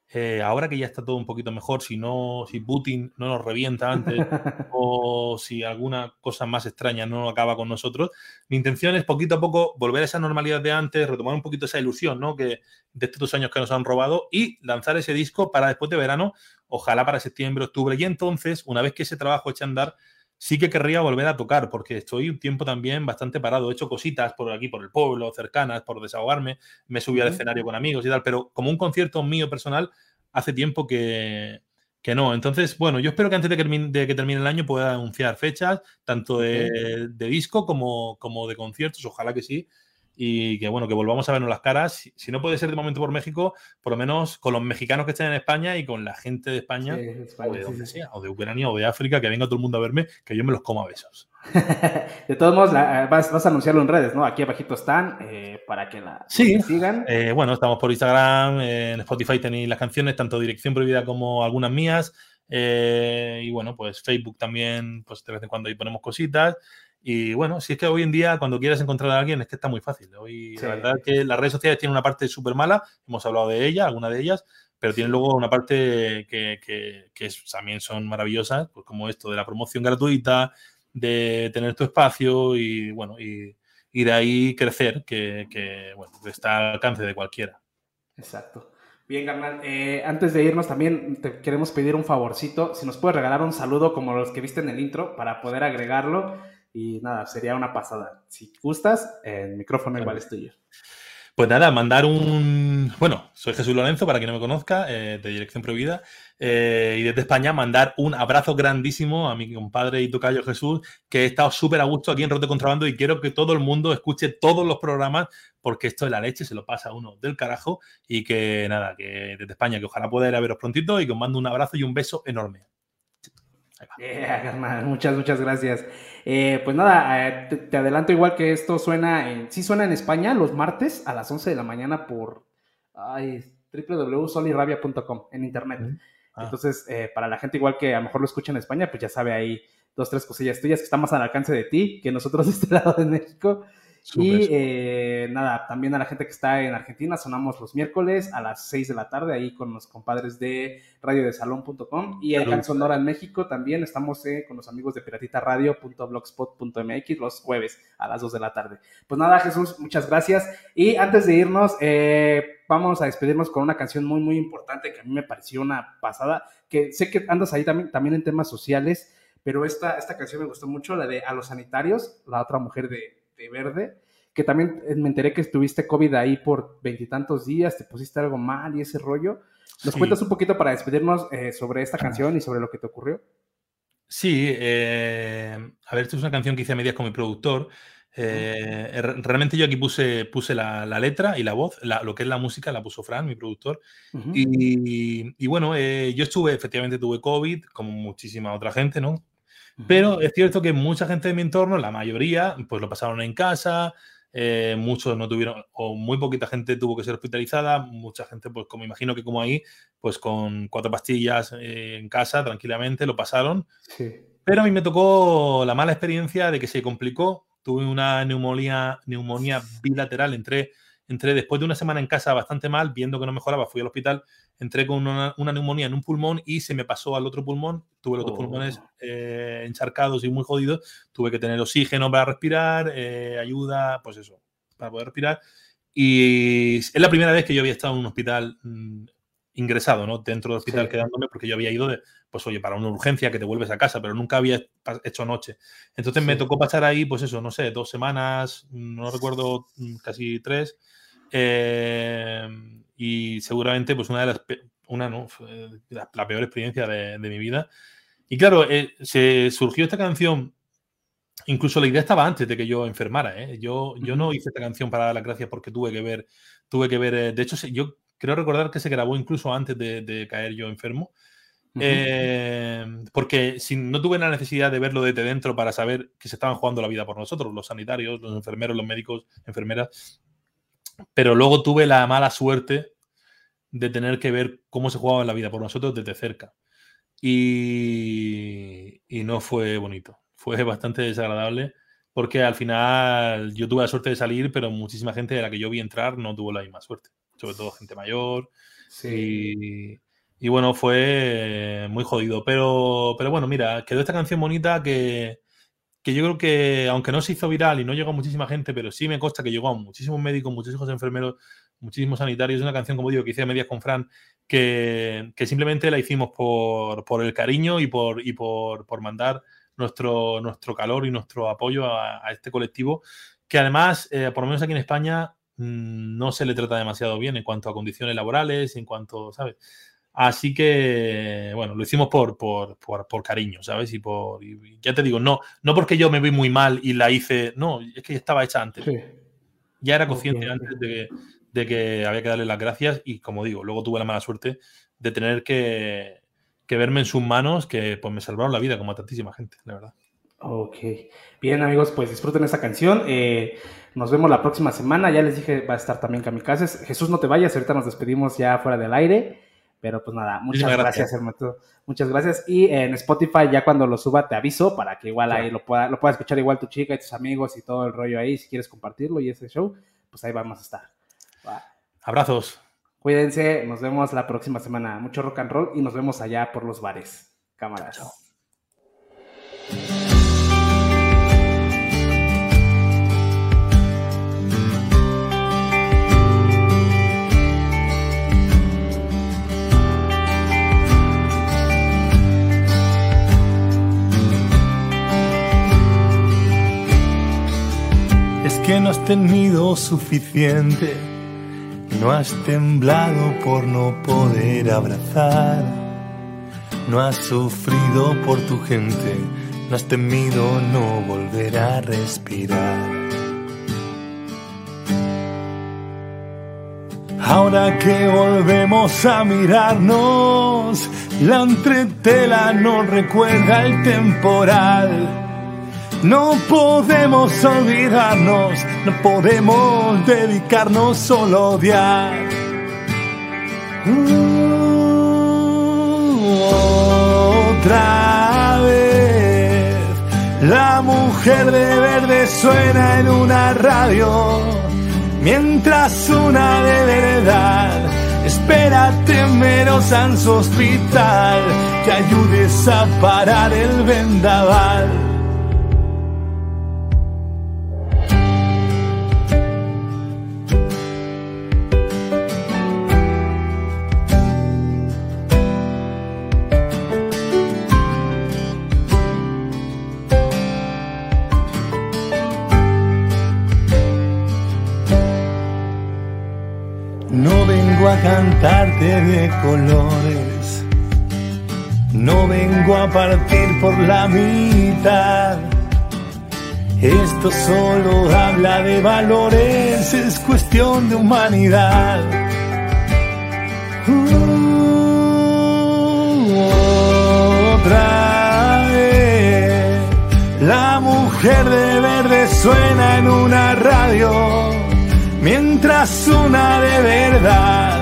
eh, ahora que ya está todo un poquito mejor, si no, si Putin no nos revienta antes o si alguna cosa más extraña no acaba con nosotros, mi intención es poquito a poco volver a esa normalidad de antes, retomar un poquito esa ilusión, ¿no? Que de estos dos años que nos han robado y lanzar ese disco para después de verano, ojalá para septiembre, octubre. Y entonces, una vez que ese trabajo eche a andar, sí que querría volver a tocar, porque estoy un tiempo también bastante parado. He hecho cositas por aquí, por el pueblo, cercanas, por desahogarme. Me subí al escenario con amigos y tal, pero como un concierto mío personal, hace tiempo que, que no. Entonces, bueno, yo espero que antes de que, termine, de que termine el año pueda anunciar fechas, tanto de, de disco como, como de conciertos, ojalá que sí. Y que bueno, que volvamos a vernos las caras. Si, no puede ser de momento por México, por lo menos con los mexicanos que estén en España y con la gente de España, Sí, España, o de donde sí, sí. sea, o de Ucrania o de África, que venga todo el mundo a verme, que yo me los como a besos. De todos modos, la- vas, vas a anunciarlo en redes, ¿no? Aquí abajito están eh, para que la que sigan. Eh, bueno, estamos por Instagram, eh, en Spotify tenéis las canciones, tanto Dirección Prohibida como algunas mías. eh, y bueno, pues Facebook también, pues de vez en cuando ahí ponemos cositas. Y bueno, si es que hoy en día cuando quieras encontrar a alguien es que está muy fácil. Hoy Sí. la verdad es que las redes sociales tienen una parte súper mala, hemos hablado de ella, alguna de ellas, pero tiene luego una parte que, que, que también son maravillosas, pues como esto de la promoción gratuita, de tener tu espacio y bueno, y, y de ahí crecer, que, que bueno, está al alcance de cualquiera. Exacto. Bien, carnal. Eh, antes de irnos también te queremos pedir un favorcito. Si nos puedes regalar un saludo como los que viste en el intro para poder agregarlo. Y nada, sería una pasada. Si gustas, el micrófono igual es tuyo. Pues nada, mandar un. Bueno, soy Jesús Lorenzo, para quien no me conozca, eh, de Dirección Prohibida. Eh, y desde España, mandar un abrazo grandísimo a mi compadre y tocayo Jesús, que he estado súper a gusto aquí en Rote Contrabando y quiero que todo el mundo escuche todos los programas, porque esto es la leche, se lo pasa a uno del carajo. Y que nada, que desde España, que ojalá pueda ir a veros prontito y que os mando un abrazo y un beso enorme. Yeah, muchas, muchas gracias. Eh, pues nada, eh, te, te, adelanto igual que esto suena, en, sí suena en España los martes a las 11 de la mañana por www.solirrabia.com en internet. Ah. Entonces, eh, para la gente igual que a lo mejor lo escucha en España, pues ya sabe ahí dos, tres cosillas tuyas que están más al alcance de ti que nosotros de este lado de México. Super, y eh, nada, también a la gente que está en Argentina, sonamos los miércoles a las 6 de la tarde ahí con los compadres de radiodesalón.com y acá en Sonora en México también estamos eh, con los amigos de piratitaradio.blogspot.mx los jueves a las 2 de la tarde. Pues nada, Jesús, muchas gracias. Y antes de irnos, eh, vamos a despedirnos con una canción muy, muy importante que a mí me pareció una pasada, que sé que andas ahí también, también en temas sociales, pero esta, esta canción me gustó mucho, la de A los Sanitarios, la otra mujer de verde, que también me enteré que estuviste COVID ahí por veintitantos días, te pusiste algo mal y ese rollo. ¿Nos sí. cuentas un poquito para despedirnos eh, sobre esta canción y sobre lo que te ocurrió? Sí, eh, a ver, esto es una canción que hice a medias con mi productor. Eh, realmente yo aquí puse, puse la, la letra y la voz, la, lo que es la música la puso Fran, mi productor. Uh -huh. y, y, bueno, eh, yo estuve, efectivamente tuve COVID, como muchísima otra gente, ¿no? Pero es cierto que mucha gente de mi entorno, la mayoría, pues lo pasaron en casa, eh, muchos no tuvieron, o muy poquita gente tuvo que ser hospitalizada, mucha gente, pues como imagino que como ahí, pues con cuatro pastillas eh, en casa, tranquilamente, lo pasaron. Sí. Pero a mí me tocó la mala experiencia de que se complicó, tuve una neumonía, neumonía bilateral, entré, entré después de una semana en casa bastante mal, viendo que no mejoraba, fui al hospital, entré con una, una, neumonía en un pulmón y se me pasó al otro pulmón. Tuve los oh. dos pulmones eh, encharcados y muy jodidos. Tuve que tener oxígeno para respirar, eh, ayuda, pues eso, para poder respirar. Y es la primera vez que yo había estado en un hospital mmm, ingresado, ¿no? Dentro del hospital sí. quedándome, porque yo había ido de, pues oye, para una urgencia que te vuelves a casa, pero nunca había hecho noche. Entonces sí. me tocó pasar ahí, pues eso, no sé, dos semanas, no recuerdo, mm, casi tres. Eh, y seguramente pues una de las, una, ¿no? la, la, peor experiencia de, de, mi vida. Y claro, eh, se surgió esta canción, incluso la idea estaba antes de que yo enfermara, ¿eh? yo, yo no hice esta canción para dar las gracias porque tuve que ver, tuve que ver, eh, de hecho yo creo recordar que se grabó incluso antes de, de caer yo enfermo. Uh -huh. eh, porque si no tuve la necesidad de verlo desde dentro para saber que se estaban jugando la vida por nosotros, los sanitarios, los enfermeros, los médicos, enfermeras, pero luego tuve la mala suerte de tener que ver cómo se jugaba la vida por nosotros desde cerca. Y, y, no fue bonito. Fue bastante desagradable porque al final yo tuve la suerte de salir, pero muchísima gente de la que yo vi entrar no tuvo la misma suerte. Sobre todo gente mayor. Sí. Y, y, bueno, fue muy jodido. Pero, pero bueno, mira, quedó esta canción bonita que, que yo creo que, aunque no se hizo viral y no llegó a muchísima gente, pero sí me consta que llegó a muchísimos médicos, muchísimos enfermeros, muchísimos sanitarios. Es una canción, como digo, que hice a medias con Fran, que, que simplemente la hicimos por, por, el cariño y por, y por, por mandar nuestro, nuestro calor y nuestro apoyo a, este colectivo, que además, eh, por lo menos aquí en España, mmm, no se le trata demasiado bien en cuanto a condiciones laborales, en cuanto, ¿sabes? Así que, bueno, lo hicimos por, por, por, por cariño, ¿sabes? Y por, y ya te digo, no, no porque yo me vi muy mal y la hice, no, es que estaba hecha antes. Sí. Ya era consciente antes de que, de que había que darle las gracias y, como digo, luego tuve la mala suerte de tener que, que verme en sus manos que pues me salvaron la vida como a tantísima gente, la verdad. Ok. Bien, amigos, pues disfruten esta canción. Eh, nos vemos la próxima semana. Ya les dije, va a estar también Kamikazes. Jesús, no te vayas. Ahorita nos despedimos ya fuera del aire. Pero pues nada, muchas gracias, gracias hermano. Muchas gracias. Y en Spotify, ya cuando lo suba, te aviso para que igual ahí lo pueda, lo pueda escuchar igual tu chica y tus amigos y todo el rollo ahí. Si quieres compartirlo y ese show, pues ahí vamos a estar. Va. Abrazos. Cuídense, nos vemos la próxima semana. Mucho rock and roll y nos vemos allá por los bares. Cámaras. Que no has tenido suficiente, no has temblado por no poder abrazar, no has sufrido por tu gente, no has temido no volver a respirar. Ahora que volvemos a mirarnos, la entretela nos recuerda el temporal. No podemos olvidarnos, no podemos dedicarnos solo a odiar. Uh, otra vez, la mujer de verde suena en una radio, mientras una de verdad espera temerosa en su hospital que ayudes a parar el vendaval. De colores, no vengo a partir por la mitad. Esto solo habla de valores, es cuestión de humanidad. Uh, otra vez, la mujer de verde suena en una radio mientras una de verdad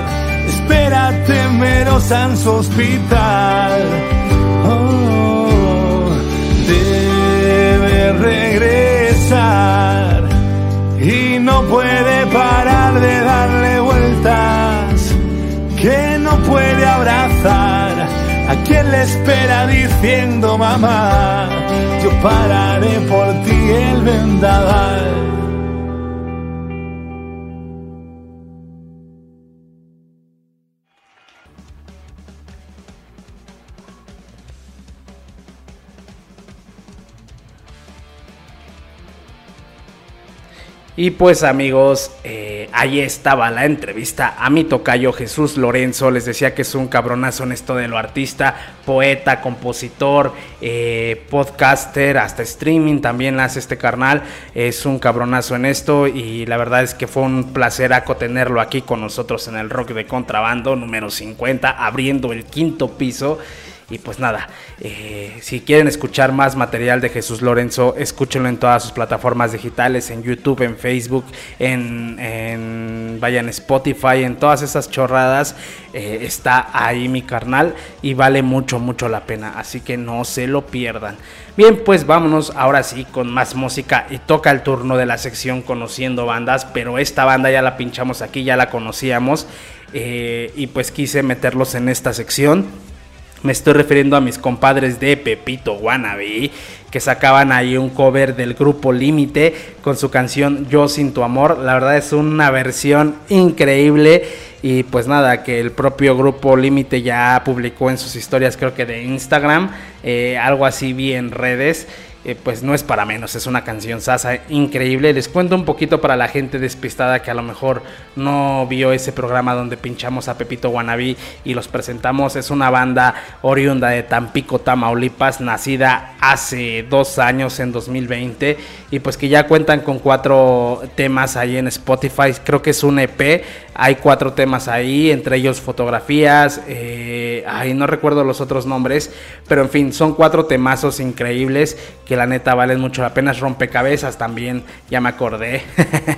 espera temerosa en su hospital. Oh, debe regresar y no puede parar de darle vueltas, que no puede abrazar a quien le espera diciendo mamá, yo pararé por ti el vendaval. Y pues amigos, eh, ahí estaba la entrevista a mi tocayo Jesús Lorenzo. Les decía que es un cabronazo en esto de lo artista, poeta, compositor, eh, podcaster, hasta streaming también hace este carnal. Es un cabronazo en esto y la verdad es que fue un placer tenerlo aquí con nosotros en el Rock de Contrabando número 50, abriendo el quinto piso. Y pues nada, eh, si quieren escuchar más material de Jesús Lorenzo, escúchenlo en todas sus plataformas digitales, en YouTube, en Facebook, en, en vayan Spotify, en todas esas chorradas. eh, está ahí mi carnal y vale mucho, mucho la pena. Así que no se lo pierdan. Bien, pues vámonos ahora sí con más música y toca el turno de la sección conociendo bandas, pero esta banda ya la pinchamos aquí, ya la conocíamos eh, y pues quise meterlos en esta sección. Me estoy refiriendo a mis compadres de Pepito Wannabe, que sacaban ahí un cover del grupo Límite con su canción Yo sin tu amor. La verdad es una versión increíble y pues nada, que el propio grupo Límite ya publicó en sus historias, creo que de Instagram, eh, algo así vi en redes. Eh, pues no es para menos, es una canción sasa increíble. Les cuento un poquito para la gente despistada que a lo mejor no vio ese programa donde pinchamos a Pepito Guanabí y los presentamos. Es una banda oriunda de Tampico, Tamaulipas, nacida hace dos años en 2020 y pues que ya cuentan con cuatro temas ahí en Spotify. Creo que es un EP, hay cuatro temas ahí, entre ellos fotografías, eh, ay, no recuerdo los otros nombres, pero en fin, son cuatro temazos increíbles que la neta valen mucho la pena. Rompecabezas también, ya me acordé.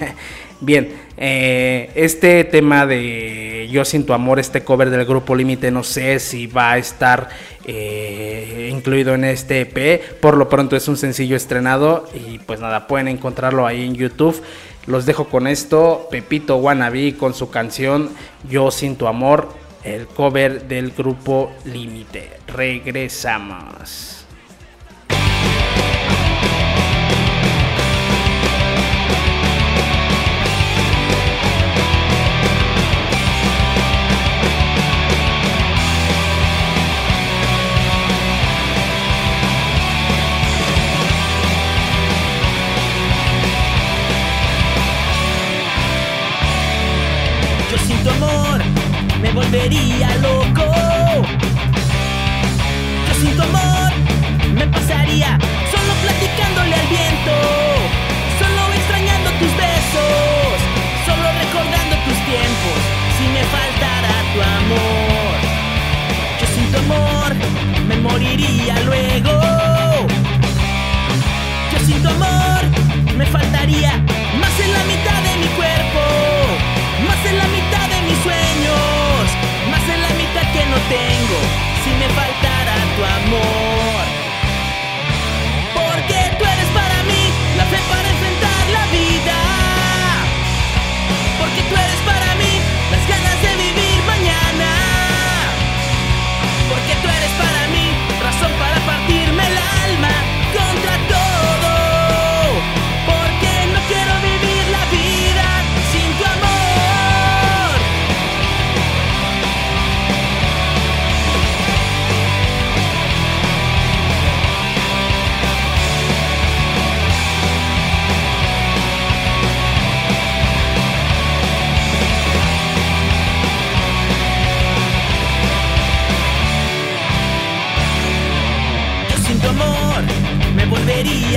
Bien, eh, este tema de Yo Sin Tu Amor, este cover del grupo Límite, no sé si va a estar eh, incluido en este EP. Por lo pronto es un sencillo estrenado y pues nada, pueden encontrarlo ahí en YouTube. Los dejo con esto, Pepito Wannabe con su canción Yo Sin Tu Amor, el cover del grupo Límite. Regresamos. Yo sin tu amor me pasaría solo platicándole al viento, solo extrañando tus besos, solo recordando tus tiempos, si me faltara tu amor. Yo sin tu amor me moriría luego. Yo sin tu amor me faltaría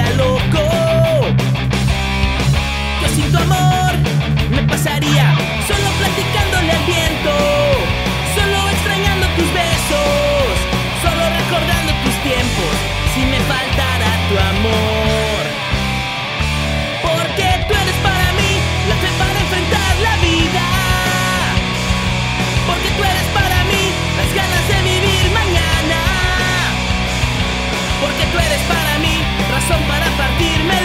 loco. Yo sin tu amor me pasaría solo platicándole al viento, solo extrañando tus besos, solo recordando tus tiempos, si me faltara tu amor. Porque tú eres para mí la fe para enfrentar la vida. Porque tú eres para mí las ganas de vivir mañana. Porque tú eres para razón para partirme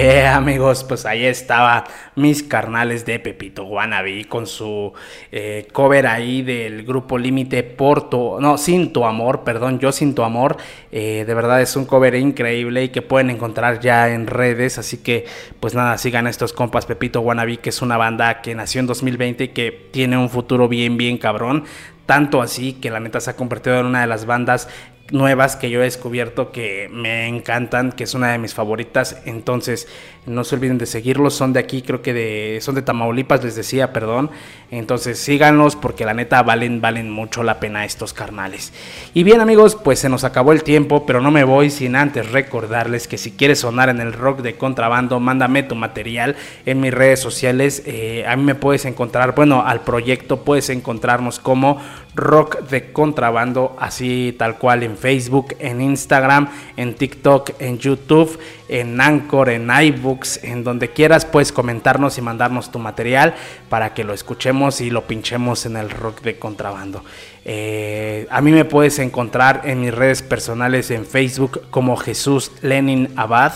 Amigos, pues ahí estaba mis carnales de Pepito Wannabe con su eh, cover ahí del grupo Límite Porto, no, Sin Tu Amor, perdón, Yo Sin Tu Amor. Eh, de verdad es un cover increíble y que pueden encontrar ya en redes, así que pues nada, sigan estos compas Pepito Wannabe, que es una banda que nació en 2020 y que tiene un futuro bien, bien cabrón. Tanto así que la neta se ha convertido en una de las bandas nuevas que yo he descubierto que me encantan, que es una de mis favoritas. Entonces, no se olviden de seguirlos. Son de aquí, creo que de, son de Tamaulipas, les decía, perdón. Entonces, síganlos porque la neta valen, valen mucho la pena estos carnales. Y bien, amigos, pues se nos acabó el tiempo, pero no me voy sin antes recordarles que si quieres sonar en el rock de contrabando, mándame tu material en mis redes sociales. Eh, a mí me puedes encontrar, bueno, al proyecto puedes encontrarnos como rock de contrabando, así tal cual en Facebook, en Instagram, en TikTok, en YouTube, en Anchor, en iBooks, en donde quieras puedes comentarnos y mandarnos tu material para que lo escuchemos y lo pinchemos en el rock de contrabando. Eh, a mí me puedes encontrar en mis redes personales en Facebook como Jesús Lenin Abad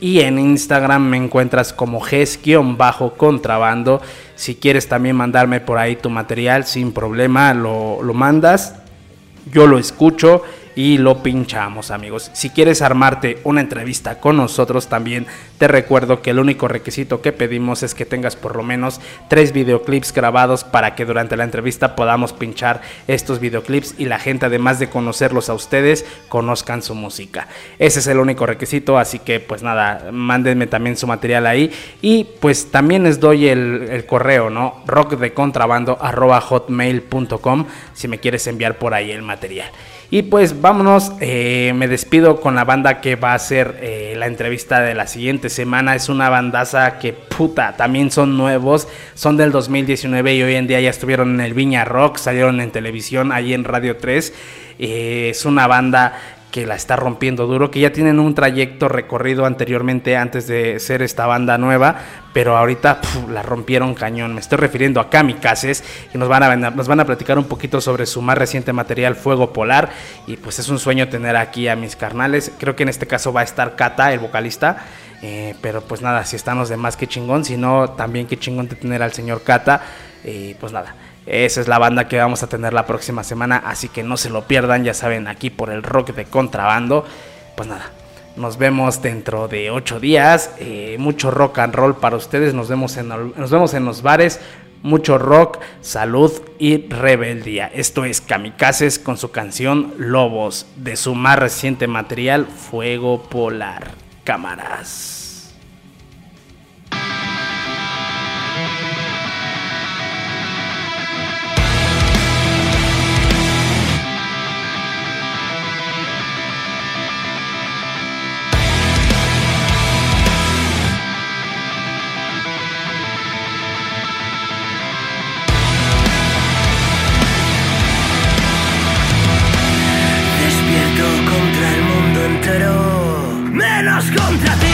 y en Instagram me encuentras como ges-contrabando. Si quieres también mandarme por ahí tu material sin problema, lo, lo mandas. Yo lo escucho y lo pinchamos amigos. Si quieres armarte una entrevista con nosotros también Te recuerdo que el único requisito que pedimos es que tengas por lo menos tres videoclips grabados para que durante la entrevista podamos pinchar estos videoclips y la gente además de conocerlos a ustedes conozcan su música. Ese es el único requisito, así que pues nada, mándenme también su material ahí y pues también les doy el, el correo, ¿no? rockdecontrabando.hotmail.com si me quieres enviar por ahí el material. Y pues vámonos, eh, me despido con la banda que va a ser eh, la entrevista de la siguiente semana. Es una bandaza que puta, también son nuevos, son del 2019 y hoy en día ya estuvieron en el Viña Rock, salieron en televisión, ahí en Radio 3. Eh, es una banda que la está rompiendo duro, que ya tienen un trayecto recorrido anteriormente antes de ser esta banda nueva, pero ahorita la rompieron cañón. Me estoy refiriendo a Kamikazes y nos van, a, nos van a platicar un poquito sobre su más reciente material Fuego Polar y pues es un sueño tener aquí a mis carnales. Creo que en este caso va a estar Kata, el vocalista. Eh, pero pues nada, si están los demás, qué chingón. Si no, también qué chingón de tener al señor Kata. Y pues nada, esa es la banda que vamos a tener la próxima semana, así que no se lo pierdan, ya saben, aquí por el rock de contrabando. Pues nada, nos vemos dentro de ocho días. Eh, mucho rock and roll para ustedes. Nos vemos, en, nos vemos en los bares. Mucho rock, salud y rebeldía. Esto es Kamikazes con su canción Lobos, de su más reciente material Fuego Polar. Cámaras. Menos